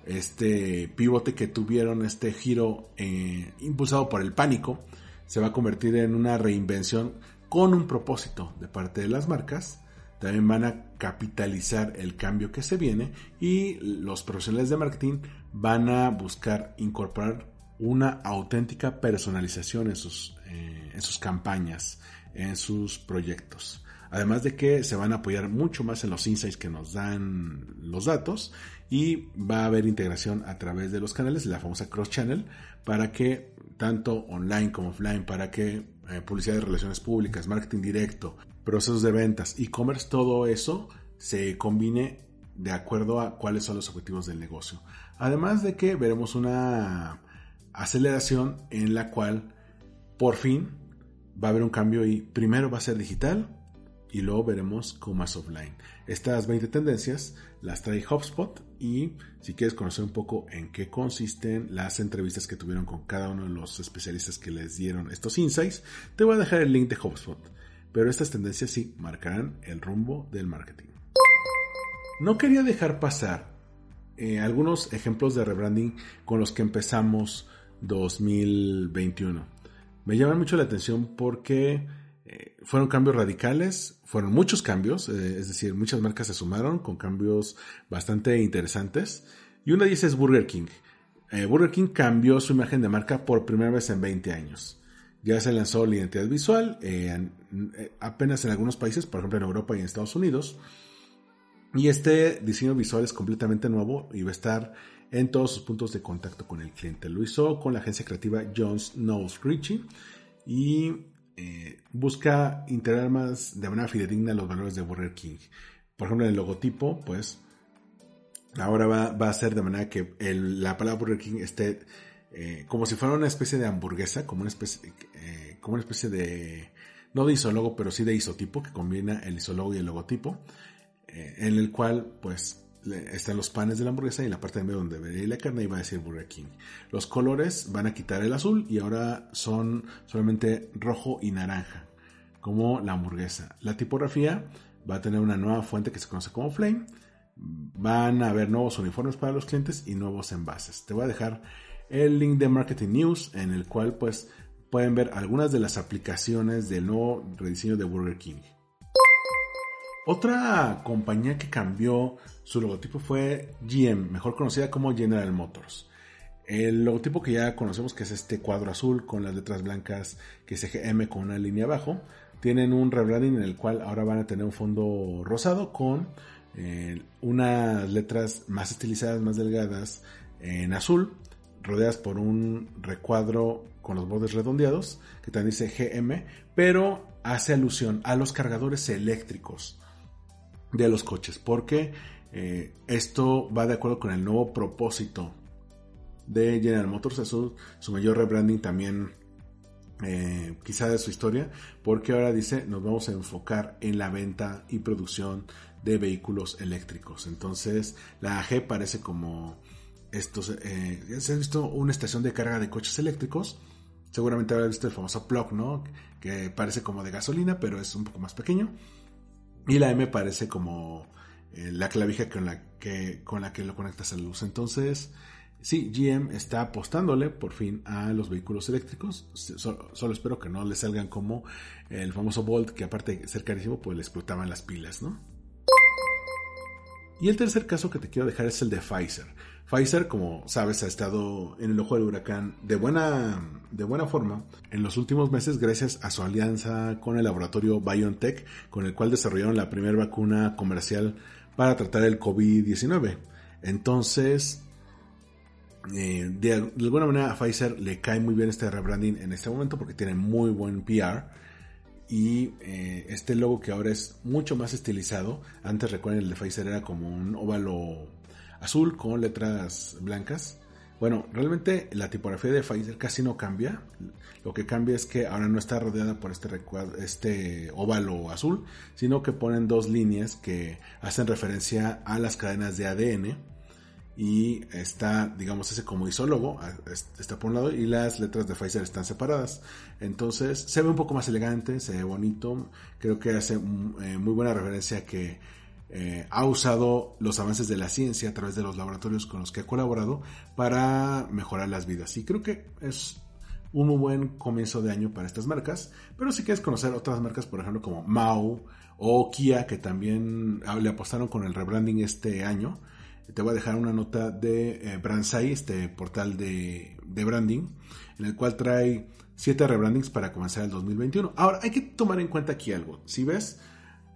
Este pivote que tuvieron, este giro eh, impulsado por el pánico, se va a convertir en una reinvención con un propósito de parte de las marcas. También van a capitalizar el cambio que se viene y los profesionales de marketing van a buscar incorporar una auténtica personalización en sus, eh, en sus campañas, en sus proyectos. Además de que se van a apoyar mucho más en los insights que nos dan los datos y va a haber integración a través de los canales, la famosa cross channel, para que tanto online como offline, para que eh, publicidad de relaciones públicas, marketing directo, procesos de ventas, e-commerce, todo eso se combine de acuerdo a cuáles son los objetivos del negocio. Además de que veremos una aceleración en la cual por fin va a haber un cambio y primero va a ser digital y luego veremos cómo es offline. Estas 20 tendencias las trae HubSpot y si quieres conocer un poco en qué consisten las entrevistas que tuvieron con cada uno de los especialistas que les dieron estos insights, te voy a dejar el link de HubSpot. Pero estas tendencias sí marcarán el rumbo del marketing. No quería dejar pasar eh, algunos ejemplos de rebranding con los que empezamos 2021. Me llama mucho la atención porque eh, fueron cambios radicales, fueron muchos cambios, eh, es decir, muchas marcas se sumaron con cambios bastante interesantes. Y una de ellas es Burger King. Burger King cambió su imagen de marca por primera vez en 20 años. Ya se lanzó la identidad visual, apenas en algunos países, por ejemplo en Europa y en Estados Unidos. Y este diseño visual es completamente nuevo y va a estar en todos sus puntos de contacto con el cliente. Lo hizo con la agencia creativa Jones Knowles Richie y eh, busca integrar más de manera fidedigna los valores de Burger King. Por ejemplo, en el logotipo, pues ahora va, a ser de manera que la palabra Burger King esté eh, como si fuera una especie de hamburguesa, como una especie, eh, como una especie de, no de isólogo, pero sí de isotipo, que combina el isólogo y el logotipo, eh, en el cual pues están los panes de la hamburguesa y la parte de medio donde vería la carne iba a decir Burger King. Los colores van a quitar el azul y ahora son solamente rojo y naranja, como la hamburguesa. La tipografía va a tener una nueva fuente que se conoce como Flame. Van a haber nuevos uniformes para los clientes y nuevos envases. Te voy a dejar el link de Marketing News en el cual pues pueden ver algunas de las aplicaciones del nuevo rediseño de Burger King. Otra compañía que cambió su logotipo fue GM, mejor conocida como General Motors. El logotipo que ya conocemos, que es este cuadro azul con las letras blancas, que es GM con una línea abajo, tienen un rebranding en el cual ahora van a tener un fondo rosado con eh, unas letras más estilizadas, más delgadas en azul, rodeadas por un recuadro con los bordes redondeados, que también dice GM, pero hace alusión a los cargadores eléctricos de los coches, porque eh, esto va de acuerdo con el nuevo propósito de General Motors, su, su mayor rebranding también eh, quizá de su historia, porque ahora dice nos vamos a enfocar en la venta y producción de vehículos eléctricos. Entonces la AG parece como estos, eh, se ha visto una estación de carga de coches eléctricos. Seguramente habrá visto el famoso plug, ¿no? Que parece como de gasolina, pero es un poco más pequeño. Y la M parece como eh, la clavija con la que, lo conectas a la luz. Entonces, sí, GM está apostándole por fin a los vehículos eléctricos. Solo, espero que no le salgan como el famoso Bolt, que aparte de ser carísimo, pues le explotaban las pilas, ¿no? Y el tercer caso que te quiero dejar es el de Pfizer. Pfizer, como sabes, ha estado en el ojo del huracán de buena, de buena forma en los últimos meses gracias a su alianza con el laboratorio BioNTech, con el cual desarrollaron la primera vacuna comercial para tratar el COVID-19. Entonces, eh, de, alguna manera a Pfizer le cae muy bien este rebranding en este momento porque tiene muy buen PR y eh, este logo que ahora es mucho más estilizado. Antes recuerden el de Pfizer era como un óvalo azul con letras blancas. Bueno, realmente la tipografía de Pfizer casi no cambia. Lo que cambia es que ahora no está rodeada por este, este óvalo azul, sino que ponen dos líneas que hacen referencia a las cadenas de ADN y está, digamos, ese como isólogo, está por un lado, y las letras de Pfizer están separadas. Entonces, se ve un poco más elegante, se ve bonito, creo que hace mm, eh, muy buena referencia que eh, ha usado los avances de la ciencia a través de los laboratorios con los que ha colaborado para mejorar las vidas. Y creo que es un muy buen comienzo de año para estas marcas, pero si quieres conocer otras marcas, por ejemplo, como Mau o Kia, que también ah, le apostaron con el rebranding este año, te voy a dejar una nota de eh, Brandsai, este portal de, branding, en el cual trae siete rebrandings para comenzar el 2021. Ahora, hay que tomar en cuenta aquí algo. Si ves,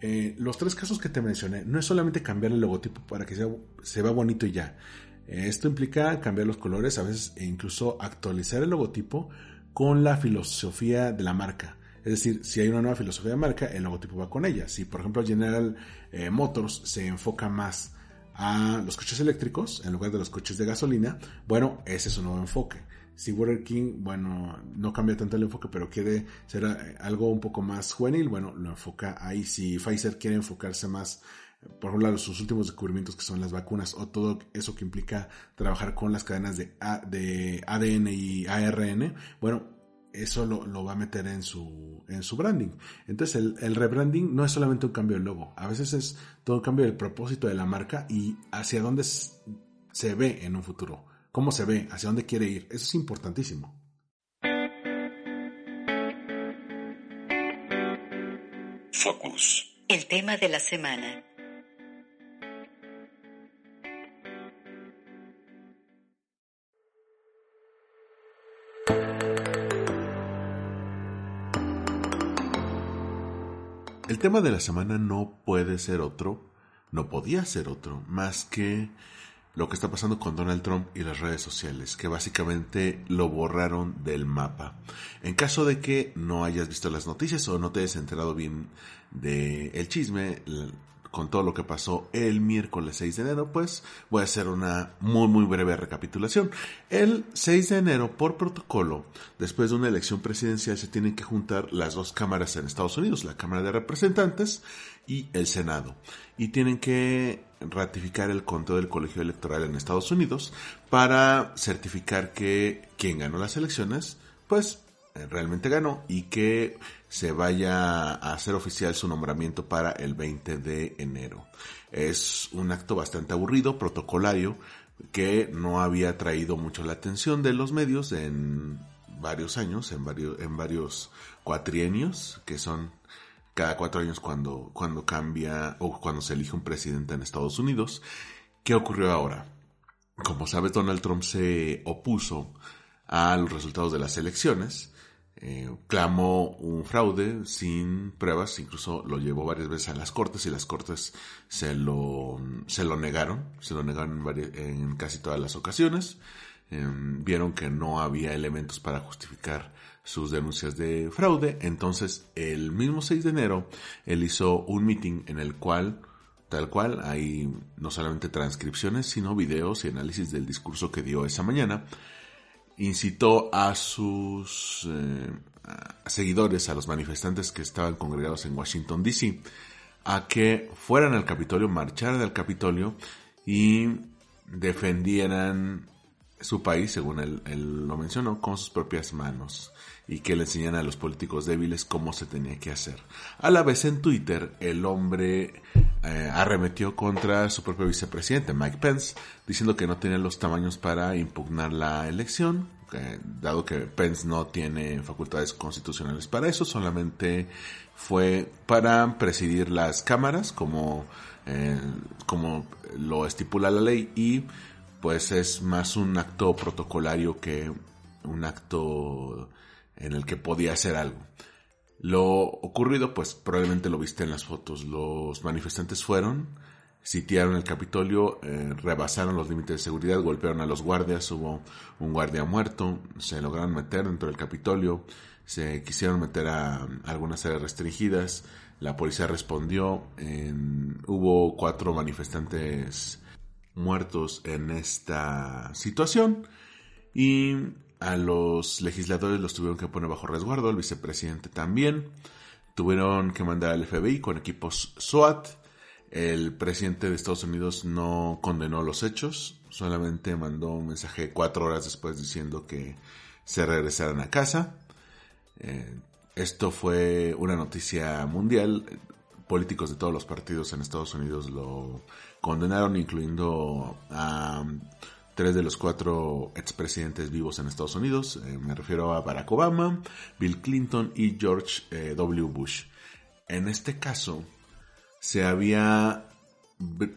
eh, los tres casos que te mencioné, no es solamente cambiar el logotipo para que sea, se vea bonito y ya. Eh, esto implica cambiar los colores, a veces e incluso actualizar el logotipo con la filosofía de la marca. Es decir, si hay una nueva filosofía de marca, el logotipo va con ella. Si, por ejemplo, General Motors se enfoca más a los coches eléctricos en lugar de los coches de gasolina, bueno, ese es un nuevo enfoque. Si Burger King, bueno, no cambia tanto el enfoque, pero quiere ser eh, algo un poco más juvenil, bueno, lo enfoca ahí. Si Pfizer quiere enfocarse más, por ejemplo, sus últimos descubrimientos que son las vacunas o todo eso que implica trabajar con las cadenas de, de ADN y ARN, bueno, eso lo, va a meter en su, en su branding. Entonces el, el, rebranding no es solamente un cambio de logo, a veces es todo un cambio del propósito de la marca y hacia dónde se ve en un futuro, cómo se ve, hacia dónde quiere ir. Eso es importantísimo. Focus. El tema de la semana. El tema de la semana no puede ser otro, no podía ser otro, más que lo que está pasando con Donald Trump y las redes sociales, que básicamente lo borraron del mapa. En caso de que no hayas visto las noticias o no te hayas enterado bien del el chisme, con todo lo que pasó el miércoles 6 de enero, pues voy a hacer una muy muy breve recapitulación. El 6 de enero, por protocolo, después de una elección presidencial, se tienen que juntar las dos cámaras en Estados Unidos, la Cámara de Representantes y el Senado. Y tienen que ratificar el conteo del colegio electoral en Estados Unidos para certificar que quien ganó las elecciones, pues eh, realmente ganó y que se vaya a hacer oficial su nombramiento para el 20 de enero. Es un acto bastante aburrido, protocolario, que no había traído mucho la atención de los medios en varios años, en varios, en varios cuatrienios, que son cada cuatro años cuando, cuando cambia o cuando se elige un presidente en Estados Unidos. ¿Qué ocurrió ahora? Como sabes, Donald Trump se opuso a los resultados de las elecciones eh, clamó un fraude sin pruebas, incluso lo llevó varias veces a las cortes y las cortes se lo, se lo negaron, se lo negaron en, casi todas las ocasiones. Em, vieron que no había elementos para justificar sus denuncias de fraude, entonces el mismo 6 de enero él hizo un meeting en el cual tal cual hay no solamente transcripciones sino videos y análisis del discurso que dio esa mañana incitó a sus eh, seguidores, a los manifestantes que estaban congregados en Washington, D.C., a que fueran al Capitolio, marcharan al Capitolio y defendieran su país, según él, lo mencionó, con sus propias manos y que le enseñaran a los políticos débiles cómo se tenía que hacer. A la vez en Twitter, el hombre eh, arremetió contra su propio vicepresidente, Mike Pence, diciendo que no tenía los tamaños para impugnar la elección, dado que Pence no tiene facultades constitucionales para eso, solamente fue para presidir las cámaras como, eh, como lo estipula la ley y pues es más un acto protocolario que un acto en el que podía hacer algo. Lo ocurrido, pues probablemente lo viste en las fotos. Los manifestantes fueron, sitiaron el Capitolio, eh, rebasaron los límites de seguridad, golpearon a los guardias, hubo un guardia muerto, se lograron meter dentro del Capitolio, se quisieron meter a, algunas áreas restringidas, la policía respondió, hubo cuatro manifestantes muertos en esta situación y a los legisladores los tuvieron que poner bajo resguardo, el vicepresidente también. Tuvieron que mandar al FBI con equipos SWAT. El presidente de Estados Unidos no condenó los hechos, solamente mandó un mensaje cuatro horas después diciendo que se regresaran a casa. Eh, esto fue una noticia mundial. Políticos de todos los partidos en Estados Unidos lo condenaron, incluyendo a tres de los cuatro expresidentes vivos en Estados Unidos. Eh, me refiero a Barack Obama, Bill Clinton y George eh, W. Bush. En este caso, se había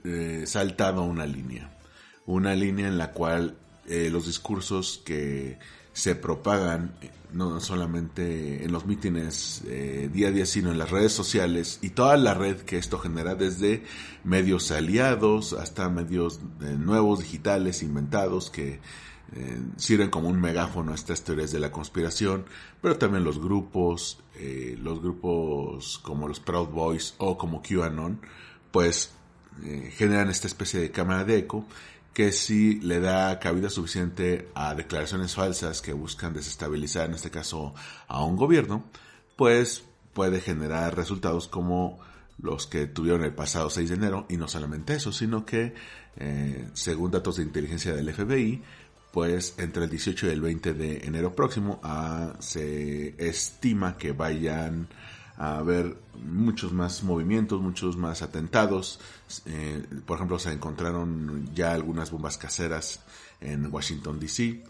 eh, saltado una línea. Una línea en la cual los discursos que se propagan eh, no solamente en los mítines eh, día a día, sino en las redes sociales y toda la red que esto genera, desde medios aliados hasta medios eh, nuevos, digitales, inventados, que sirven como un megáfono a estas teorías de la conspiración, pero también los grupos, los grupos como los Proud Boys o como QAnon, pues generan esta especie de cámara de eco que si le da cabida suficiente a declaraciones falsas que buscan desestabilizar, en este caso, a un gobierno, pues puede generar resultados como los que tuvieron el pasado 6 de enero, y no solamente eso, sino que, eh, según datos de inteligencia del FBI, pues entre el 18 y el 20 de enero próximo ah, se estima que vayan a ver muchos más movimientos, muchos más atentados. Eh, por ejemplo, se encontraron ya algunas bombas caseras en Washington, D.C.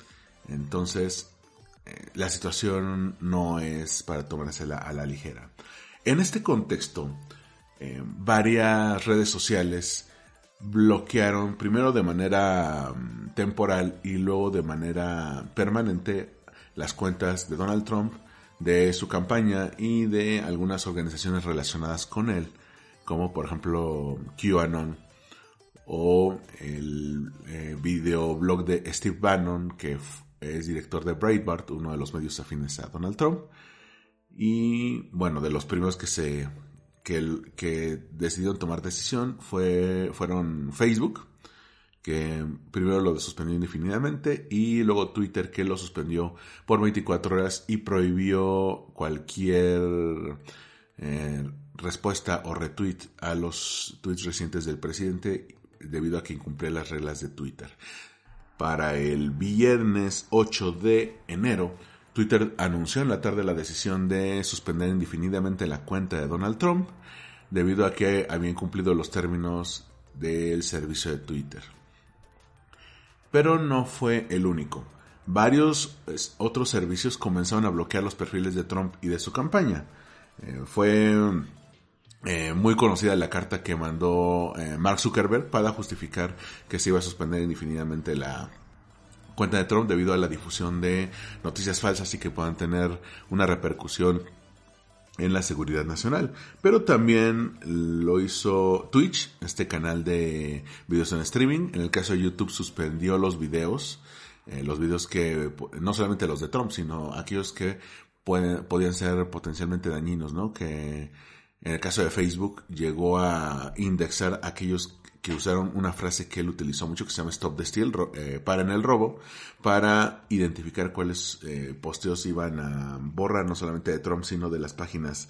Entonces, eh, la situación no es para tomársela a la ligera. En este contexto, eh, varias redes sociales bloquearon primero de manera mm, temporal y luego de manera permanente las cuentas de Donald Trump de su campaña y de algunas organizaciones relacionadas con él, como por ejemplo QAnon o el eh, videoblog de Steve Bannon, que es director de Breitbart, uno de los medios afines a Donald Trump, y bueno, de los primeros que se, que, decidieron tomar decisión fue, fueron Facebook, que primero lo suspendió indefinidamente, y luego Twitter, que lo suspendió por 24 horas y prohibió cualquier eh, respuesta o retweet a los tweets recientes del presidente debido a que incumplía las reglas de Twitter. Para el viernes 8 de enero, Twitter anunció en la tarde la decisión de suspender indefinidamente la cuenta de Donald Trump debido a que había incumplido los términos del servicio de Twitter. Pero no fue el único. Varios otros servicios comenzaron a bloquear los perfiles de Trump y de su campaña. Eh, fue eh, muy conocida la carta que mandó eh, Mark Zuckerberg para justificar que se iba a suspender indefinidamente la, cuenta de Trump debido a la difusión de noticias falsas y que puedan tener una repercusión en la seguridad nacional. Pero también lo hizo Twitch, este canal de videos en streaming. En el caso de YouTube suspendió los videos, eh, los videos que, no solamente los de Trump, sino aquellos que pueden, podían ser potencialmente dañinos, ¿no? Que en el caso de Facebook llegó a indexar aquellos que usaron una frase que él utilizó mucho que se llama Stop the Steal, eh, para en el robo, para identificar cuáles eh, posteos iban a borrar no solamente de Trump, sino de las páginas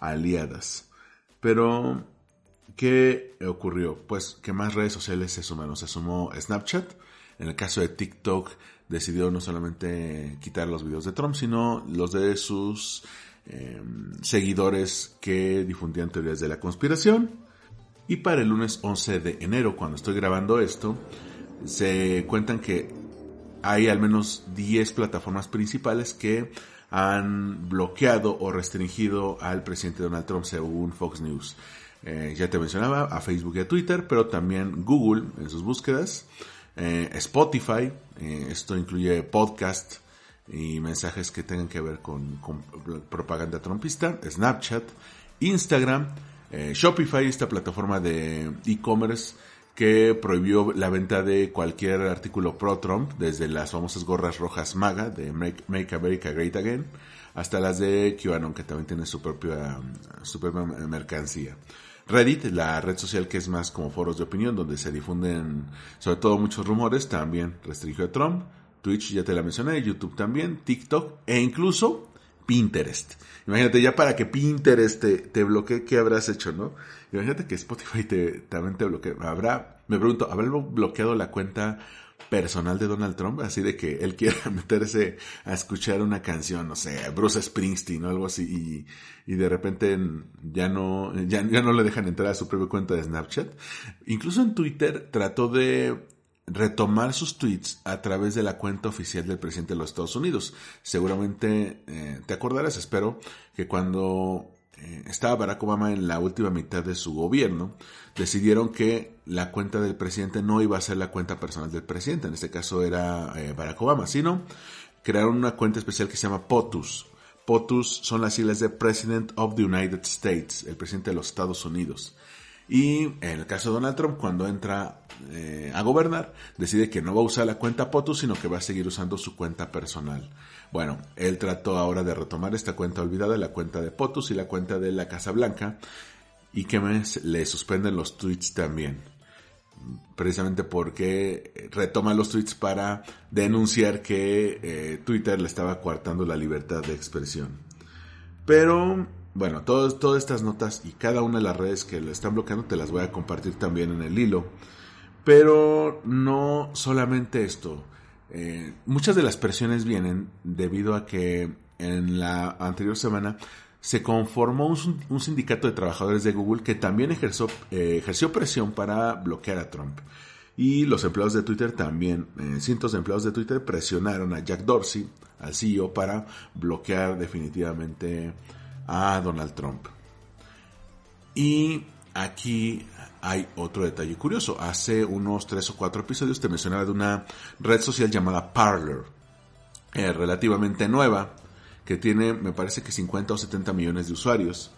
aliadas. Pero, ¿qué ocurrió? Pues que más redes sociales se sumaron. Se sumó Snapchat. En el caso de TikTok, decidió no solamente quitar los videos de Trump, sino los de sus em, seguidores que difundían teorías de la conspiración. Y para el lunes 11 de enero, cuando estoy grabando esto, se cuentan que hay al menos 10 plataformas principales que han bloqueado o restringido al presidente Donald Trump según Fox News. Eh, ya te mencionaba a Facebook y a Twitter, pero también Google en sus búsquedas, eh, Spotify, eh, esto incluye podcast y mensajes que tengan que ver con, con propaganda trumpista, Snapchat, Instagram, eh, Shopify, esta plataforma de e-commerce que prohibió la venta de cualquier artículo pro-Trump, desde las famosas gorras rojas MAGA de Make, America Great Again, hasta las de QAnon, que también tiene su propia, su propia mercancía. Reddit, la red social que es más como foros de opinión, donde se difunden sobre todo muchos rumores, también restringió a Trump. Twitch, ya te la mencioné, YouTube también, TikTok e incluso Pinterest. Imagínate, ya para que Pinterest te, bloquee, ¿qué habrás hecho, no? Imagínate que Spotify te, también te bloquee. Habrá, me pregunto, ¿habrá bloqueado la cuenta personal de Donald Trump? Así de que él quiera <laughs> meterse a escuchar una canción, no sé, Bruce Springsteen o algo así, y, y de repente ya no, ya, ya no le dejan entrar a su propia cuenta de Snapchat. Incluso en Twitter trató de retomar sus tweets a través de la cuenta oficial del presidente de los Estados Unidos. Seguramente eh, te acordarás, espero, que cuando eh, estaba Barack Obama en la última mitad de su gobierno, decidieron que la cuenta del presidente no iba a ser la cuenta personal del presidente, en este caso era eh, Barack Obama, sino crearon una cuenta especial que se llama POTUS. POTUS son las siglas de President of the United States, el presidente de los Estados Unidos. Y en el caso de Donald Trump, cuando entra eh, a gobernar, decide que no va a usar la cuenta POTUS, sino que va a seguir usando su cuenta personal. Bueno, él trató ahora de retomar esta cuenta olvidada, la cuenta de POTUS y la cuenta de la Casa Blanca, y que le suspenden los tweets también. Precisamente porque retoma los tweets para denunciar que eh, Twitter le estaba coartando la libertad de expresión. Pero bueno, todas estas notas y cada una de las redes que lo están bloqueando te las voy a compartir también en el hilo. Pero no solamente esto. Eh, muchas de las presiones vienen debido a que en la anterior semana se conformó un, sindicato de trabajadores de Google que también ejerció, eh, ejerció presión para bloquear a Trump. Y los empleados de Twitter también, eh, cientos de empleados de Twitter presionaron a Jack Dorsey, al CEO, para bloquear definitivamente a Donald Trump. Y aquí hay otro detalle curioso. Hace unos tres o cuatro episodios te mencionaba de una red social llamada Parler, eh, relativamente nueva, que tiene, me parece que 50 o 70 millones de usuarios,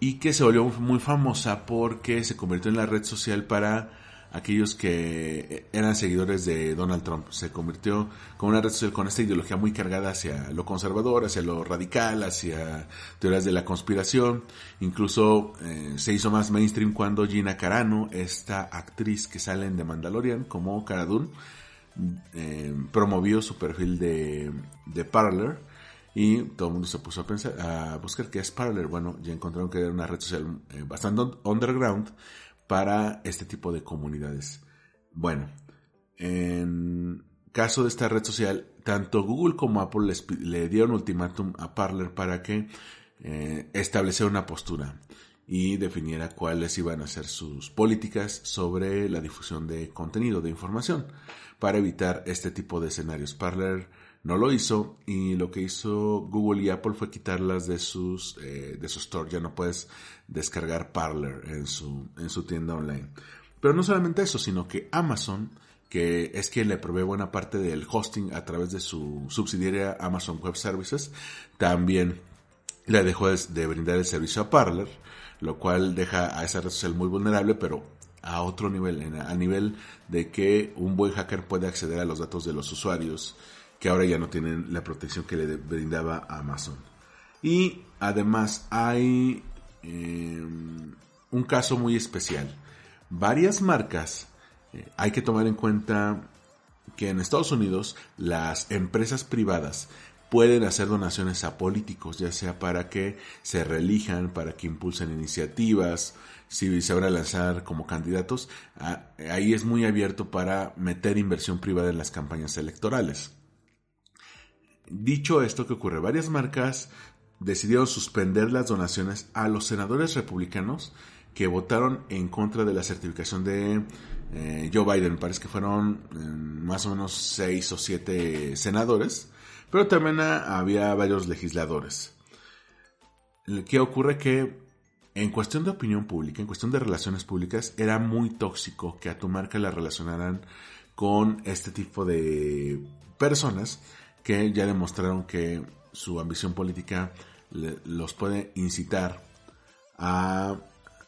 y que se volvió muy famosa porque se convirtió en la red social para aquellos que eran seguidores de Donald Trump. Se convirtió como una red social con esta ideología muy cargada hacia lo conservador, hacia lo radical, hacia teorías de la conspiración. Incluso eh, se hizo más mainstream cuando Gina Carano, esta actriz que sale en The Mandalorian como Cara Dune, eh, promovió su perfil de, de Parler y todo el mundo se puso a pensar, a buscar qué es Parler. Bueno, ya encontraron que era una red social eh, bastante underground para este tipo de comunidades. Bueno, en caso de esta red social, tanto Google como Apple le dieron ultimátum a Parler para que eh, estableciera una postura y definiera cuáles iban a ser sus políticas sobre la difusión de contenido, de información, para evitar este tipo de escenarios. Parler no lo hizo y lo que hizo Google y Apple fue quitarlas de sus eh, de su store. Ya no puedes descargar Parler en su, en su tienda online. Pero no solamente eso, sino que Amazon, que es quien le provee buena parte del hosting a través de su subsidiaria Amazon Web Services, también le dejó de brindar el servicio a Parler, lo cual deja a esa red social muy vulnerable, pero a otro nivel, a nivel de que un buen hacker puede acceder a los datos de los usuarios que ahora ya no tienen la protección que le brindaba Amazon. Y además hay em, un caso muy especial. Varias marcas, eh, hay que tomar en cuenta que en Estados Unidos las empresas privadas pueden hacer donaciones a políticos, ya sea para que se reelijan, para que impulsen iniciativas, si se van a lanzar como candidatos, ahí es muy abierto para meter inversión privada en las campañas electorales. Dicho esto que ocurre, varias marcas decidieron suspender las donaciones a los senadores republicanos que votaron en contra de la certificación de eh, Joe Biden. Parece que fueron eh, más o menos seis o siete senadores, pero también había varios legisladores. ¿Qué ocurre? Que en cuestión de opinión pública, en cuestión de relaciones públicas, era muy tóxico que a tu marca la relacionaran con este tipo de personas que ya demostraron que su ambición política los puede incitar a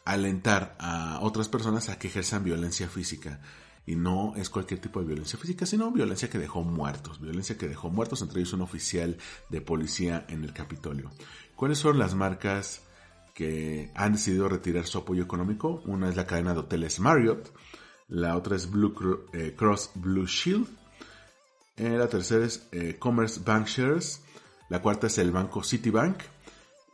alentar a otras personas a que ejerzan violencia física. Y no es cualquier tipo de violencia física, sino violencia que dejó muertos. Violencia que dejó muertos, entre ellos un oficial de policía en el Capitolio. ¿Cuáles son las marcas que han decidido retirar su apoyo económico? Una es la cadena de hoteles Marriott, la otra es Blue eh, Cross Blue Shield, eh, la tercera es eh, Commerce Bank Shares. La cuarta es el banco Citibank.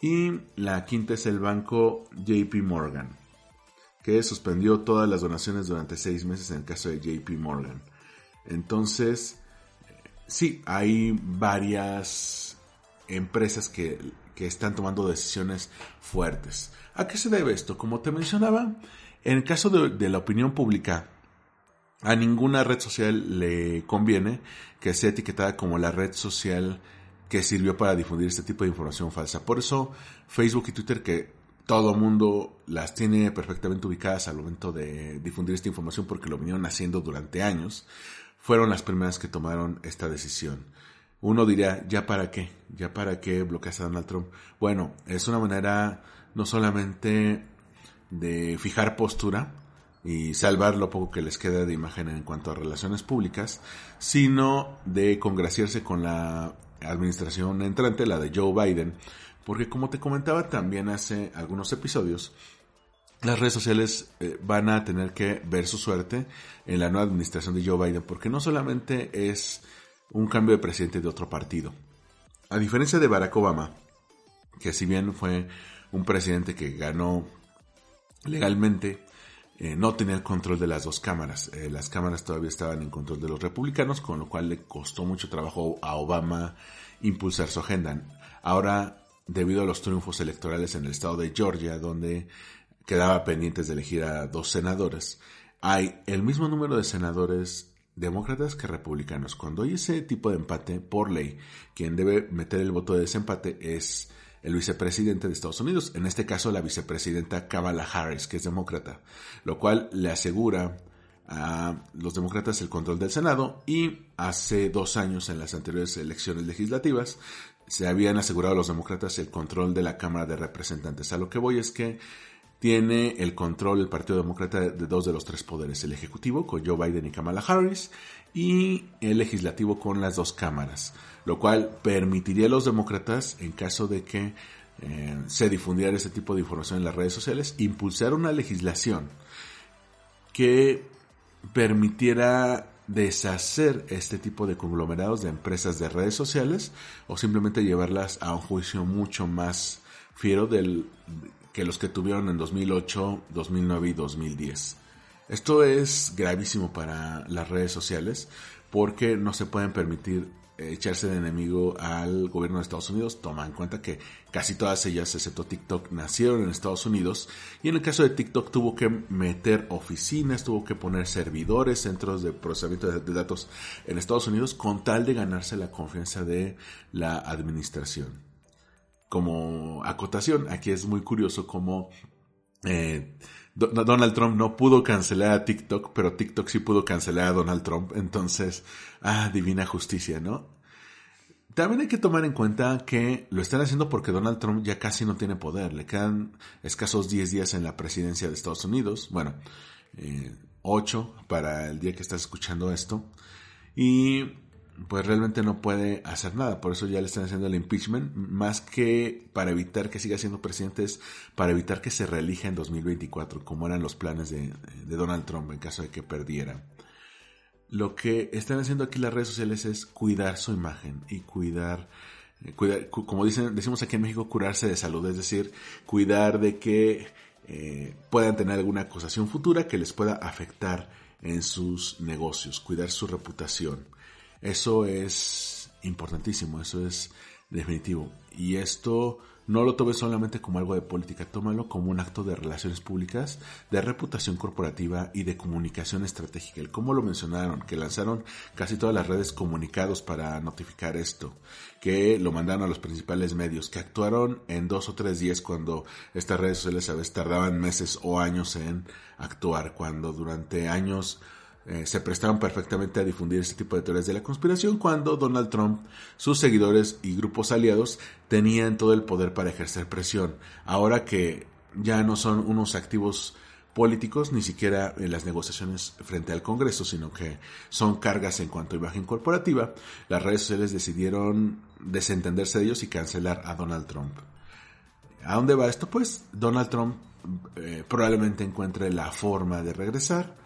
Y la quinta es el banco JP Morgan, que suspendió todas las donaciones durante seis meses en el caso de JP Morgan. Entonces, sí, hay varias empresas que, están tomando decisiones fuertes. ¿A qué se debe esto? Como te mencionaba, en el caso de la opinión pública, a ninguna red social le conviene que sea etiquetada como la red social que sirvió para difundir este tipo de información falsa. Por eso Facebook y Twitter, que todo mundo las tiene perfectamente ubicadas al momento de difundir esta información porque lo vinieron haciendo durante años, fueron las primeras que tomaron esta decisión. Uno diría, ¿ya para qué? ¿Ya para qué bloqueas a Donald Trump? Bueno, es una manera no solamente de fijar postura, y salvar lo poco que les queda de imagen en cuanto a relaciones públicas, sino de congraciarse con la administración entrante, la de Joe Biden, porque como te comentaba también hace algunos episodios, las redes sociales eh, van a tener que ver su suerte en la nueva administración de Joe Biden, porque no solamente es un cambio de presidente de otro partido. A diferencia de Barack Obama, que si bien fue un presidente que ganó legalmente, eh, no tenía el control de las dos cámaras. Eh, las cámaras todavía estaban en control de los republicanos, con lo cual le costó mucho trabajo a Obama impulsar su agenda. Ahora, debido a los triunfos electorales en el estado de Georgia, donde quedaba pendientes de elegir a dos senadores, hay el mismo número de senadores demócratas que republicanos. Cuando hay ese tipo de empate, por ley, quien debe meter el voto de desempate es el vicepresidente de Estados Unidos, en este caso la vicepresidenta Kamala Harris, que es demócrata, lo cual le asegura a los demócratas el control del Senado y hace dos años en las anteriores elecciones legislativas se habían asegurado a los demócratas el control de la Cámara de Representantes. A lo que voy es que tiene el control el Partido Demócrata de dos de los tres poderes, el Ejecutivo con Joe Biden y Kamala Harris y el Legislativo con las dos cámaras, lo cual permitiría a los demócratas, en caso de que eh, se difundiera este tipo de información en las redes sociales, impulsar una legislación que permitiera deshacer este tipo de conglomerados de empresas de redes sociales o simplemente llevarlas a un juicio mucho más fiero del, que los que tuvieron en 2008, 2009 y 2010. Esto es gravísimo para las redes sociales porque no se pueden permitir echarse de enemigo al gobierno de Estados Unidos. Toma en cuenta que casi todas ellas, excepto TikTok, nacieron en Estados Unidos. Y en el caso de TikTok tuvo que meter oficinas, tuvo que poner servidores, centros de procesamiento de datos en Estados Unidos con tal de ganarse la confianza de la administración. Como acotación, aquí es muy curioso como eh, Donald Trump no pudo cancelar a TikTok, pero TikTok sí pudo cancelar a Donald Trump. Entonces, ah, divina justicia, ¿no? También hay que tomar en cuenta que lo están haciendo porque Donald Trump ya casi no tiene poder. Le quedan escasos 10 días en la presidencia de Estados Unidos. Bueno, eh, 8 para el día que estás escuchando esto. Y pues realmente no puede hacer nada. Por eso ya le están haciendo el impeachment, más que para evitar que siga siendo presidente, es para evitar que se reelija en 2024, como eran los planes de, Donald Trump en caso de que perdiera. Lo que están haciendo aquí las redes sociales es cuidar su imagen y cuidar, eh, como dicen, decimos aquí en México, curarse de salud, es decir, cuidar de que eh, puedan tener alguna acusación futura que les pueda afectar en sus negocios, cuidar su reputación. Eso es importantísimo, eso es definitivo. Y esto no lo tomes solamente como algo de política, tómalo como un acto de relaciones públicas, de reputación corporativa y de comunicación estratégica. El cómo lo mencionaron, que lanzaron casi todas las redes comunicados para notificar esto, que lo mandaron a los principales medios, que actuaron en dos o tres días cuando estas redes sociales a veces tardaban meses o años en actuar, cuando durante años eh, se prestaron perfectamente a difundir este tipo de teorías de la conspiración cuando Donald Trump, sus seguidores y grupos aliados tenían todo el poder para ejercer presión. Ahora que ya no son unos activos políticos, ni siquiera en las negociaciones frente al Congreso, sino que son cargas en cuanto a imagen corporativa, las redes sociales decidieron desentenderse de ellos y cancelar a Donald Trump. ¿A dónde va esto? Pues Donald Trump eh, probablemente encuentre la forma de regresar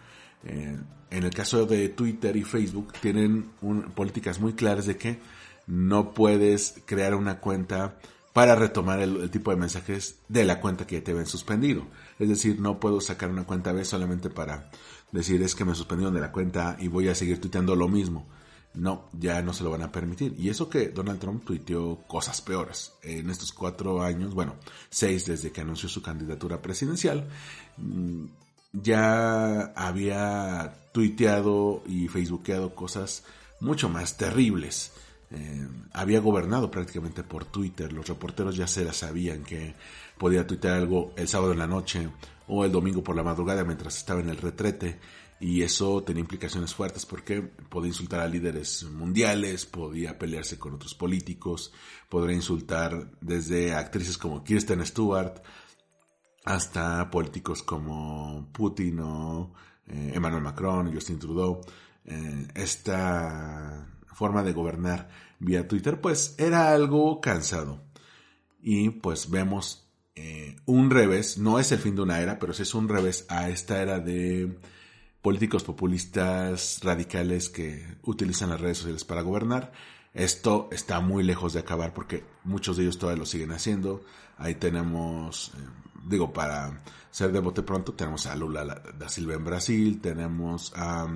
eh, en el caso de Twitter y Facebook tienen políticas muy claras de que no puedes crear una cuenta para retomar el, tipo de mensajes de la cuenta que te habían suspendido. Es decir, no puedo sacar una cuenta B solamente para decir es que me suspendieron de la cuenta y voy a seguir tuiteando lo mismo. No, ya no se lo van a permitir. Y eso que Donald Trump tuiteó cosas peores. En estos cuatro años, bueno, seis desde que anunció su candidatura presidencial, mm, ya había tuiteado y facebookeado cosas mucho más terribles. Eh, había gobernado prácticamente por Twitter. Los reporteros ya se la sabían que podía tuitear algo el sábado en la noche o el domingo por la madrugada mientras estaba en el retrete. Y eso tenía implicaciones fuertes porque podía insultar a líderes mundiales, podía pelearse con otros políticos, podría insultar desde actrices como Kirsten Stewart hasta políticos como Putin o eh, Emmanuel Macron, Justin Trudeau, eh, esta forma de gobernar vía Twitter, pues era algo cansado. Y pues vemos eh, un revés, no es el fin de una era, pero sí es un revés a esta era de políticos populistas radicales que utilizan las redes sociales para gobernar. Esto está muy lejos de acabar porque muchos de ellos todavía lo siguen haciendo. Ahí tenemos digo, para ser de bote pronto, tenemos a Lula da Silva en Brasil, tenemos a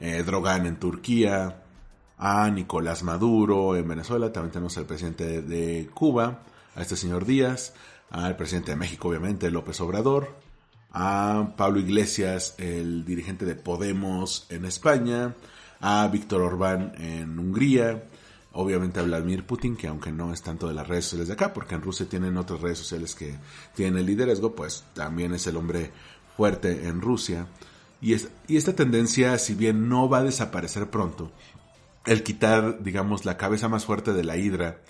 eh, Drogan en Turquía, a Nicolás Maduro en Venezuela, también tenemos al presidente de, Cuba, a este señor Díaz, al presidente de México, obviamente, López Obrador, a Pablo Iglesias, el dirigente de Podemos en España, a Víctor Orbán en Hungría, obviamente a Vladimir Putin, que aunque no es tanto de las redes sociales de acá, porque en Rusia tienen otras redes sociales que tienen el liderazgo, pues también es el hombre fuerte en Rusia. Y, y esta tendencia, si bien no va a desaparecer pronto, el quitar, digamos, la cabeza más fuerte de la hidra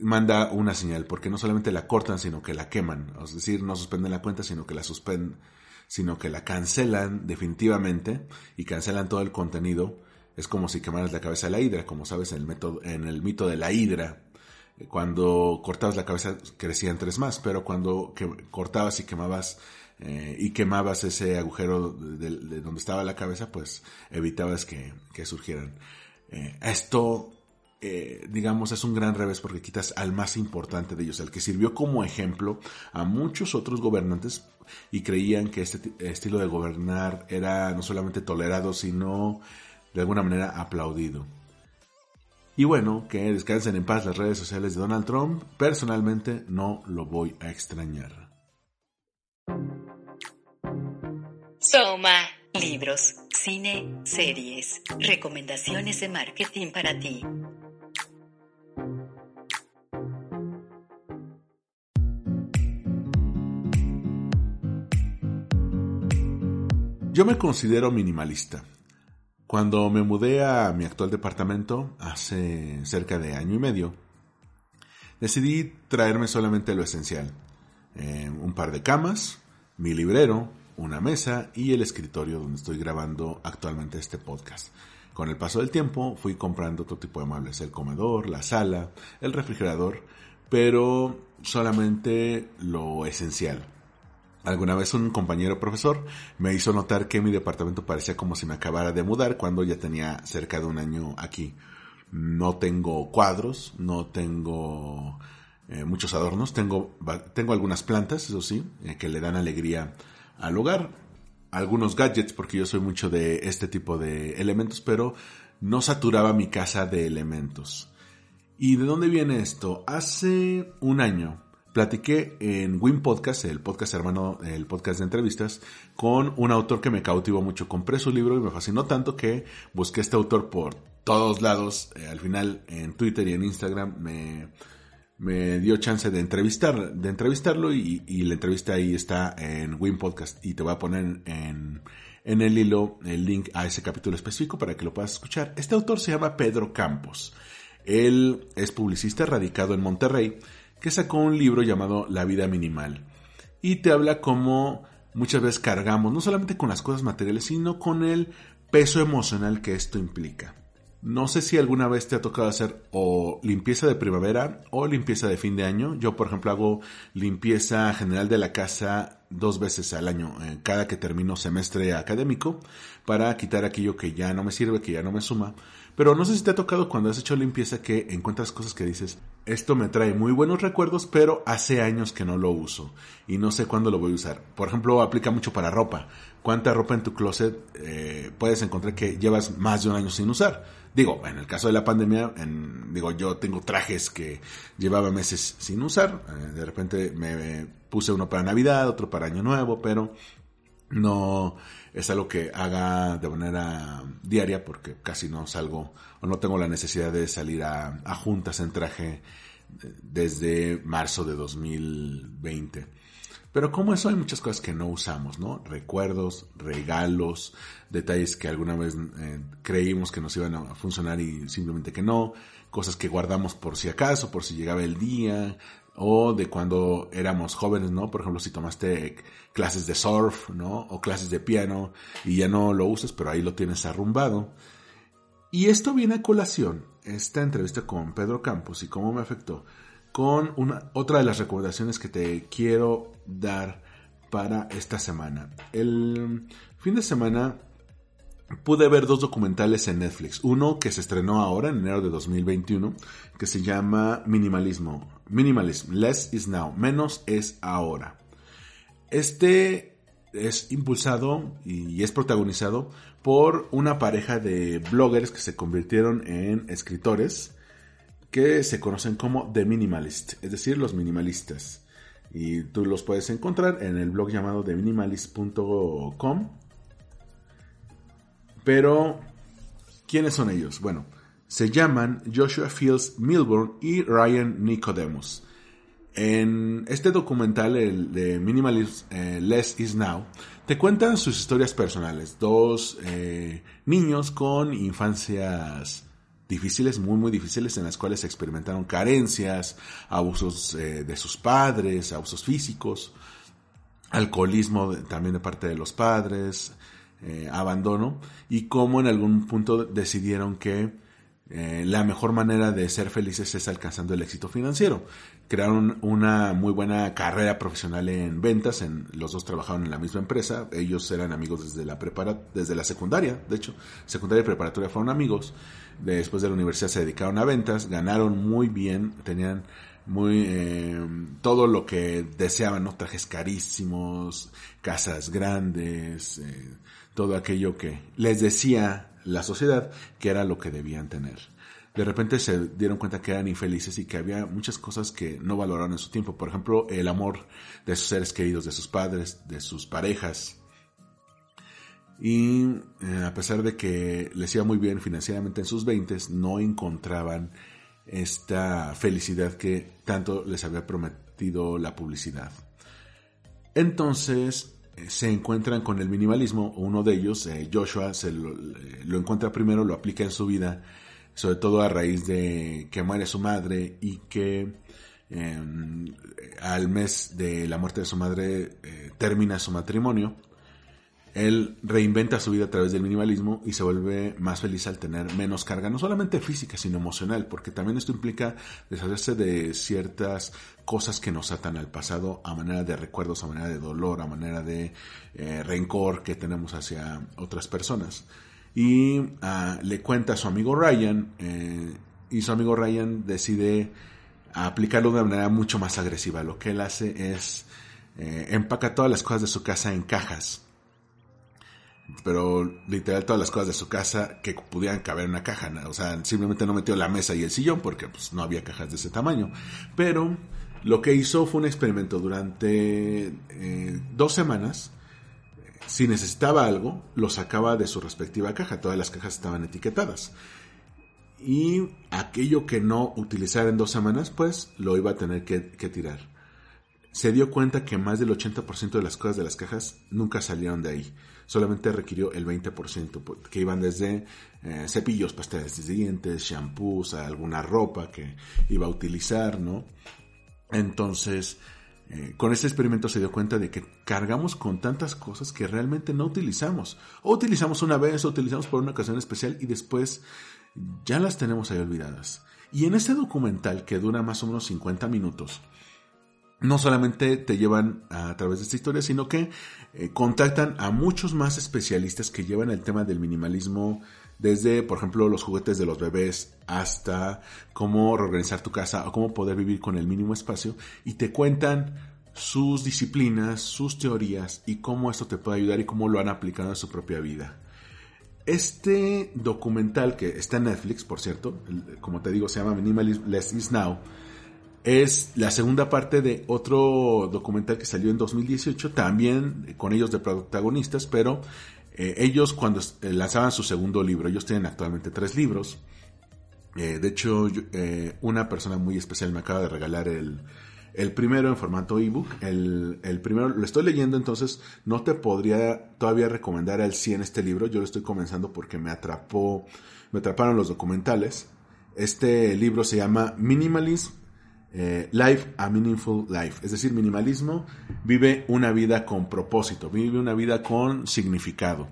manda una señal, porque no solamente la cortan, sino que la queman. Es decir, no suspenden la cuenta, sino que la suspenden, sino que la cancelan definitivamente y cancelan todo el contenido. Es como si quemaras la cabeza de la hidra, como sabes en el, método, en el mito de la hidra. Cuando cortabas la cabeza crecían tres más, pero cuando cortabas y quemabas eh, y quemabas ese agujero de, donde estaba la cabeza, pues evitabas que, surgieran. Eh, esto, eh, digamos, es un gran revés porque quitas al más importante de ellos, al que sirvió como ejemplo a muchos otros gobernantes y creían que este estilo de gobernar era no solamente tolerado, sino de alguna manera aplaudido. Y bueno, que descansen en paz las redes sociales de Donald Trump. Personalmente no lo voy a extrañar. Soma. Libros, cine, series, recomendaciones de marketing para ti. Yo me considero minimalista. Cuando me mudé a mi actual departamento hace cerca de año y medio, decidí traerme solamente lo esencial. Eh, un par de camas, mi librero, una mesa y el escritorio donde estoy grabando actualmente este podcast. Con el paso del tiempo fui comprando otro tipo de muebles, el comedor, la sala, el refrigerador, pero solamente lo esencial. Alguna vez un compañero profesor me hizo notar que mi departamento parecía como si me acabara de mudar cuando ya tenía cerca de un año aquí. No tengo cuadros, no tengo eh, muchos adornos, tengo, tengo algunas plantas, eso sí, eh, que le dan alegría al hogar. Algunos gadgets, porque yo soy mucho de este tipo de elementos, pero no saturaba mi casa de elementos. ¿Y de dónde viene esto? Hace un año platiqué en Win Podcast, el podcast hermano, el podcast de entrevistas, con un autor que me cautivó mucho. Compré su libro y me fascinó tanto que busqué este autor por todos lados. Eh, al final en Twitter y en Instagram me, dio chance de entrevistar, de entrevistarlo y, la entrevista ahí está en Win Podcast y te voy a poner en el hilo el link a ese capítulo específico para que lo puedas escuchar. Este autor se llama Pedro Campos. Él es publicista radicado en Monterrey que sacó un libro llamado La vida minimal y te habla cómo muchas veces cargamos no solamente con las cosas materiales sino con el peso emocional que esto implica. No sé si alguna vez te ha tocado hacer o limpieza de primavera o limpieza de fin de año. Yo, por ejemplo, hago limpieza general de la casa dos veces al año, eh, cada que termino semestre académico, para quitar aquello que ya no me sirve, que ya no me suma. Pero no sé si te ha tocado cuando has hecho limpieza que encuentras cosas que dices, esto me trae muy buenos recuerdos, pero hace años que no lo uso y no sé cuándo lo voy a usar. Por ejemplo, aplica mucho para ropa. ¿Cuánta ropa en tu closet eh, puedes encontrar que llevas más de un año sin usar? Digo, en el caso de la pandemia, digo, yo tengo trajes que llevaba meses sin usar. Eh, de repente me puse uno para Navidad, otro para Año Nuevo, pero no es algo que haga de manera diaria porque casi no salgo o no tengo la necesidad de salir a, juntas en traje eh, desde marzo de 2020. Pero como eso hay muchas cosas que no usamos, ¿no? Recuerdos, regalos, detalles que alguna vez eh, creímos que nos iban a funcionar y simplemente que no, cosas que guardamos por si acaso, por si llegaba el día, o de cuando éramos jóvenes, ¿no? Por ejemplo, si tomaste clases de surf, ¿no? O clases de piano y ya no lo usas, pero ahí lo tienes arrumbado. Y esto viene a colación, esta entrevista con Pedro Campos y cómo me afectó con una, otra de las recomendaciones que te quiero dar para esta semana. El fin de semana pude ver dos documentales en Netflix. Uno que se estrenó ahora, en enero de 2021, que se llama Minimalismo. Minimalism, Less is Now, menos es ahora. Este es impulsado y es protagonizado por una pareja de bloggers que se convirtieron en escritores que se conocen como The Minimalist, es decir, los minimalistas. Y tú los puedes encontrar en el blog llamado theminimalist.com. Pero, ¿quiénes son ellos? Bueno, se llaman Joshua Fields Milburn y Ryan Nicodemus. En este documental, el de Minimalist eh, Less Is Now, te cuentan sus historias personales. Dos eh, niños con infancias difíciles, muy, muy difíciles, en las cuales experimentaron carencias, abusos eh, de sus padres, abusos físicos, alcoholismo también de parte de los padres, abandono, y cómo en algún punto decidieron que la mejor manera de ser felices es alcanzando el éxito financiero. Crearon una muy buena carrera profesional en ventas, en, los dos trabajaron en la misma empresa, ellos eran amigos desde la, prepara, desde la secundaria, de hecho, secundaria y preparatoria fueron amigos, después de la universidad se dedicaron a ventas, ganaron muy bien, tenían muy eh, todo lo que deseaban, ¿no? Trajes carísimos, casas grandes, eh, todo aquello que les decía la sociedad que era lo que debían tener. De repente se dieron cuenta que eran infelices y que había muchas cosas que no valoraron en su tiempo. Por ejemplo, el amor de sus seres queridos, de sus padres, de sus parejas. Y eh, a pesar de que les iba muy bien financieramente en sus 20, no encontraban esta felicidad que tanto les había prometido la publicidad. Entonces se encuentran con el minimalismo, uno de ellos, eh, Joshua, se lo, encuentra primero, lo aplica en su vida, sobre todo a raíz de que muere su madre y que em, al mes de la muerte de su madre eh, termina su matrimonio él reinventa su vida a través del minimalismo y se vuelve más feliz al tener menos carga, no solamente física, sino emocional, porque también esto implica deshacerse de ciertas cosas que nos atan al pasado a manera de recuerdos, a manera de dolor, a manera de eh, rencor que tenemos hacia otras personas. Y ah, le cuenta a su amigo Ryan, eh, y su amigo Ryan decide aplicarlo de una manera mucho más agresiva. Lo que él hace es eh, empaca todas las cosas de su casa en cajas pero literal todas las cosas de su casa que pudieran caber en una caja, o sea, simplemente no metió la mesa y el sillón porque pues, no había cajas de ese tamaño. Pero lo que hizo fue un experimento durante eh, dos semanas. Si necesitaba algo, lo sacaba de su respectiva caja. Todas las cajas estaban etiquetadas. Y aquello que no utilizara en dos semanas, pues lo iba a tener que, tirar. Se dio cuenta que más del 80% de las cosas de las cajas nunca salieron de ahí solamente requirió el 20%, pues, que iban desde eh, cepillos, pasteles de dientes, shampoos, alguna ropa que iba a utilizar, ¿no? Entonces, eh, con este experimento se dio cuenta de que cargamos con tantas cosas que realmente no utilizamos. O utilizamos una vez, o utilizamos por una ocasión especial y después ya las tenemos ahí olvidadas. Y en este documental, que dura más o menos 50 minutos, no solamente te llevan a través de esta historia, sino que eh, contactan a muchos más especialistas que llevan el tema del minimalismo desde, por ejemplo, los juguetes de los bebés hasta cómo reorganizar tu casa o cómo poder vivir con el mínimo espacio y te cuentan sus disciplinas, sus teorías y cómo esto te puede ayudar y cómo lo han aplicado en su propia vida. Este documental que está en Netflix, por cierto, como te digo, se llama Minimalism Less Is Now, es la segunda parte de otro documental que salió en 2018, también con ellos de protagonistas, pero eh, ellos cuando eh, lanzaban su segundo libro, ellos tienen actualmente tres libros. Eh, de hecho, una persona muy especial me acaba de regalar el, el primero en formato ebook. El, el primero lo estoy leyendo, entonces no te podría todavía recomendar al 100 este libro. Yo lo estoy comenzando porque me atrapó, me atraparon los documentales. Este libro se llama Minimalism eh, life a Meaningful Life, es decir, minimalismo vive una vida con propósito, vive una vida con significado.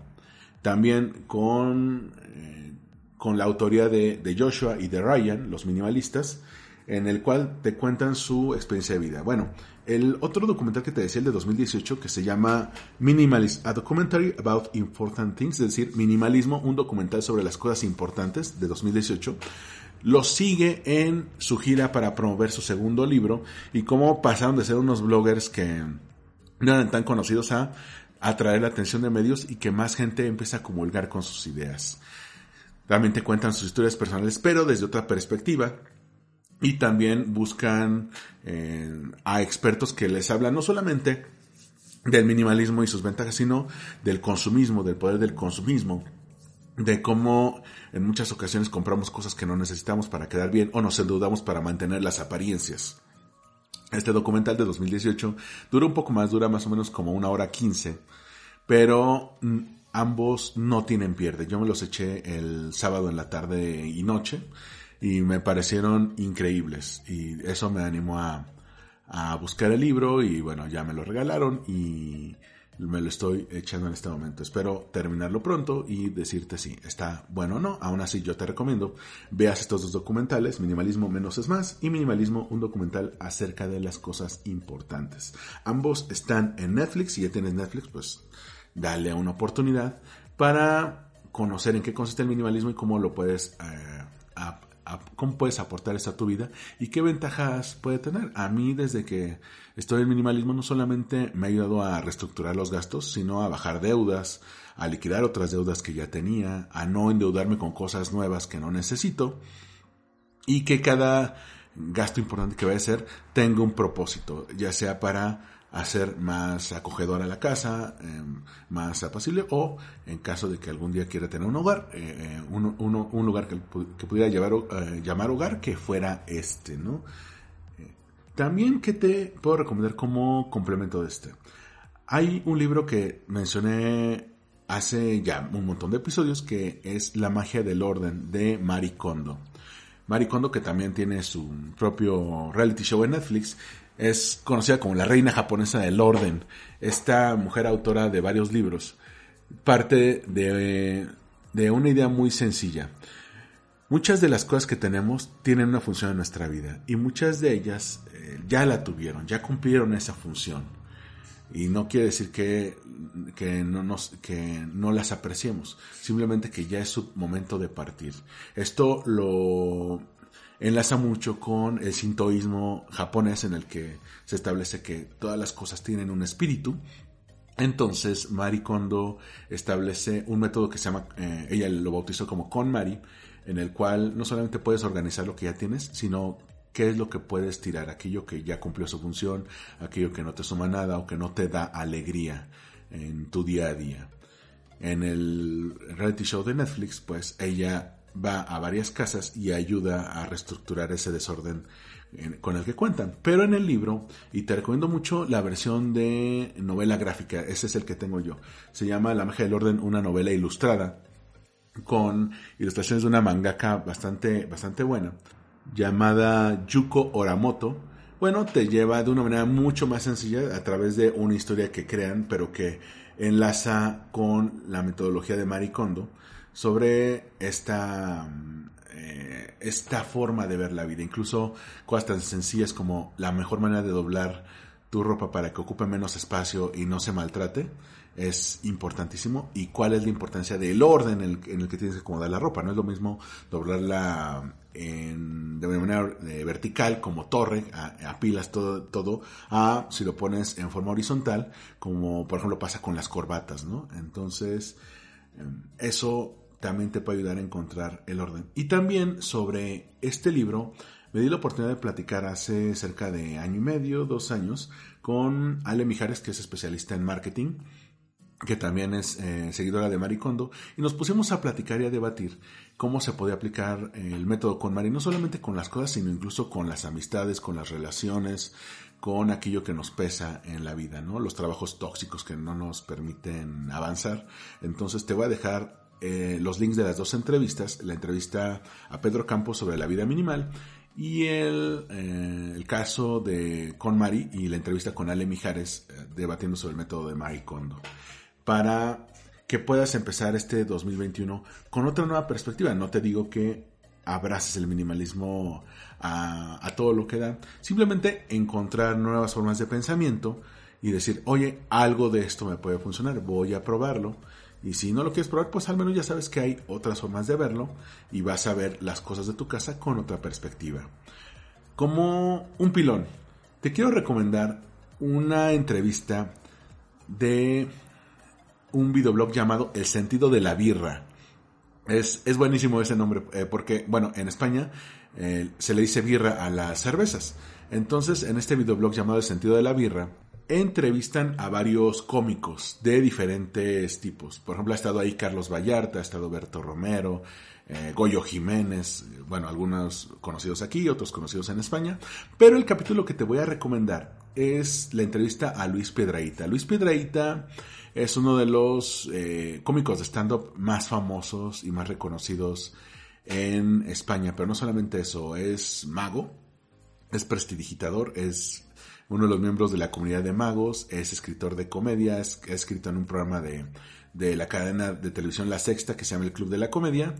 También con, eh, con la autoría de, de, Joshua y de Ryan, los minimalistas, en el cual te cuentan su experiencia de vida. Bueno, el otro documental que te decía, el de 2018, que se llama Minimalist, a documentary about important things, es decir, minimalismo, un documental sobre las cosas importantes de 2018 lo sigue en su gira para promover su segundo libro y cómo pasaron de ser unos bloggers que no eran tan conocidos a atraer la atención de medios y que más gente empieza a comulgar con sus ideas. Realmente cuentan sus historias personales, pero desde otra perspectiva. Y también buscan eh, a expertos que les hablan no solamente del minimalismo y sus ventajas, sino del consumismo, del poder del consumismo de cómo en muchas ocasiones compramos cosas que no necesitamos para quedar bien o nos endeudamos para mantener las apariencias. Este documental de 2018 dura un poco más, dura más o menos como una hora quince, pero mm, ambos no tienen pierde. Yo me los eché el sábado en la tarde y noche y me parecieron increíbles y eso me animó a, a buscar el libro y bueno, ya me lo regalaron y me lo estoy echando en este momento. Espero terminarlo pronto y decirte si está bueno o no. Aún así, yo te recomiendo veas estos dos documentales, Minimalismo menos es más y Minimalismo, un documental acerca de las cosas importantes. Ambos están en Netflix. Si ya tienes Netflix, pues dale una oportunidad para conocer en qué consiste el minimalismo y cómo lo puedes eh, cómo puedes aportar eso a tu vida y qué ventajas puede tener. A mí desde que estoy en minimalismo no solamente me ha ayudado a reestructurar los gastos, sino a bajar deudas, a liquidar otras deudas que ya tenía, a no endeudarme con cosas nuevas que no necesito y que cada gasto importante que vaya a hacer tenga un propósito, ya sea para hacer más acogedora la casa, em, más apacible, o en caso de que algún día quiera tener un hogar, eh, eh, un, lugar que, pudiera eh, llamar hogar, que fuera este, ¿no? también que te puedo recomendar como complemento de este. Hay un libro que mencioné hace ya un montón de episodios que es La magia del orden de Marie Kondo. Marie Kondo que también tiene su propio reality show en Netflix es conocida como la reina japonesa del orden. Esta mujer autora de varios libros parte de, de una idea muy sencilla. Muchas de las cosas que tenemos tienen una función en nuestra vida y muchas de ellas eh, ya la tuvieron, ya cumplieron esa función. Y no quiere decir que, que, no nos, que no las apreciemos, simplemente que ya es su momento de partir. Esto lo enlaza mucho con el sintoísmo japonés en el que se establece que todas las cosas tienen un espíritu. Entonces, Mari Kondo establece un método que se llama, eh, ella lo bautizó como KonMari, en el cual no solamente puedes organizar lo que ya tienes, sino qué es lo que puedes tirar, aquello que ya cumplió su función, aquello que no te suma nada o que no te da alegría en tu día a día. En el reality show de Netflix, pues ella va a varias casas y ayuda a reestructurar ese desorden con el que cuentan. Pero en el libro, y te recomiendo mucho la versión de novela gráfica, ese es el que tengo yo. Se llama La magia del orden, una novela ilustrada con ilustraciones de una mangaka bastante, bastante buena, llamada Yuko Oramoto. Bueno, te lleva de una manera mucho más sencilla a través de una historia que crean, pero que enlaza con la metodología de Marie Kondo sobre esta, eh, esta forma de ver la vida. Incluso cosas tan sencillas como la mejor manera de doblar tu ropa para que ocupe menos espacio y no se maltrate es importantísimo y cuál es la importancia del orden en el, que tienes que acomodar la ropa. No es lo mismo doblarla en, de manera eh, vertical como torre, a, pilas todo, todo, a si lo pones en forma horizontal, como por ejemplo pasa con las corbatas, ¿no? Entonces, em, eso también te puede ayudar a encontrar el orden. Y también sobre este libro, me di la oportunidad de platicar hace cerca de año y medio, dos años, con Ale Mijares, que es especialista en marketing, que también es eh, seguidora de Maricondo, y nos pusimos a platicar y a debatir cómo se puede aplicar el método con Mari, no solamente con las cosas, sino incluso con las amistades, con las relaciones, con aquello que nos pesa en la vida, ¿no? Los trabajos tóxicos que no nos permiten avanzar. Entonces te voy a dejar eh, los links de las dos entrevistas, la entrevista a Pedro Campos sobre la vida minimal y el, eh, caso de con Mari y la entrevista con Ale Mijares eh, debatiendo sobre el método de Mari Kondo. Para que puedas empezar este 2021 con otra nueva perspectiva. No te digo que abraces el minimalismo a, a todo lo que da, simplemente encontrar nuevas formas de pensamiento y decir, oye, algo de esto me puede funcionar, voy a probarlo y si no lo quieres probar, pues al menos ya sabes que hay otras formas de verlo y vas a ver las cosas de tu casa con otra perspectiva. Como un pilón, te quiero recomendar una entrevista de un videoblog llamado El sentido de la birra. Es, es buenísimo ese nombre eh, porque, bueno, en España eh, se le dice birra a las cervezas. Entonces, en este videoblog llamado El sentido de la birra, entrevistan a varios cómicos de diferentes tipos. Por ejemplo, ha estado ahí Carlos Vallarta, ha estado Berto Romero, eh, Goyo Jiménez, bueno, algunos conocidos aquí, otros conocidos en España. Pero el capítulo que te voy a recomendar es la entrevista a Luis Piedraíta. Luis Piedraíta es uno de los eh, cómicos de stand-up más famosos y más reconocidos en España, pero no solamente eso, es mago, es prestidigitador, es uno de los miembros de la comunidad de magos, es escritor de comedia, es, ha escrito en un programa de, de la cadena de televisión La Sexta que se llama El Club de la Comedia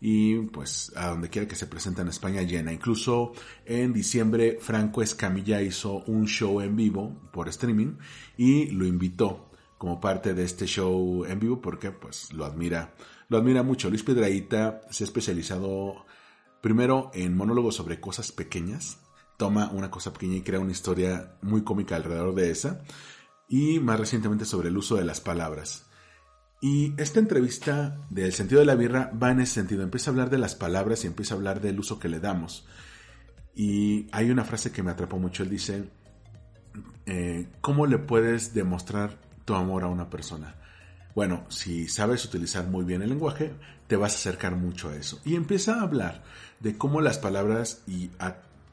y pues a donde quiera que se presenta en España llena. Incluso en diciembre Franco Escamilla hizo un show en vivo por streaming y lo invitó como parte de este show en vivo porque pues lo admira, lo admira mucho. Luis Piedraíta se ha especializado primero en monólogos sobre cosas pequeñas, toma una cosa pequeña y crea una historia muy cómica alrededor de esa y más recientemente sobre el uso de las palabras. Y esta entrevista del sentido de la birra va en ese sentido. Empieza a hablar de las palabras y empieza a hablar del uso que le damos. Y hay una frase que me atrapó mucho. Él dice, eh, ¿cómo le puedes demostrar tu amor a una persona? Bueno, si sabes utilizar muy bien el lenguaje, te vas a acercar mucho a eso. Y empieza a hablar de cómo las palabras y,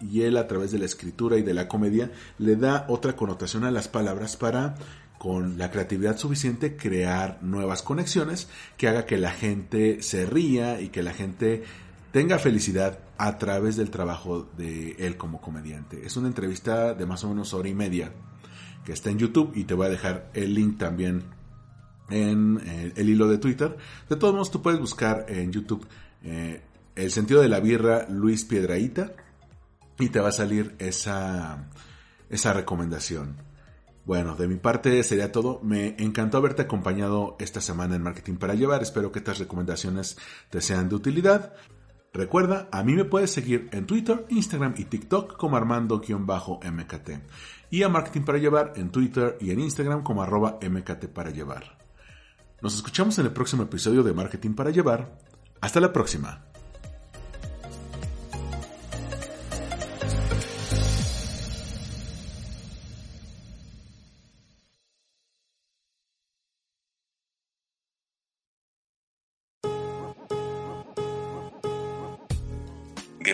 y él a través de la escritura y de la comedia le da otra connotación a las palabras para con la creatividad suficiente crear nuevas conexiones que haga que la gente se ría y que la gente tenga felicidad a través del trabajo de él como comediante. Es una entrevista de más o menos hora y media que está en YouTube y te voy a dejar el link también en eh, el hilo de Twitter. De todos modos, tú puedes buscar en YouTube eh, el sentido de la birra Luis Piedraíta y te va a salir esa, esa recomendación. Bueno, de mi parte sería todo. Me encantó haberte acompañado esta semana en Marketing para Llevar. Espero que estas recomendaciones te sean de utilidad. Recuerda, a mí me puedes seguir en Twitter, Instagram y TikTok como Armando-MKT. Y a Marketing para Llevar en Twitter y en Instagram como arroba MKT para Llevar. Nos escuchamos en el próximo episodio de Marketing para Llevar. Hasta la próxima.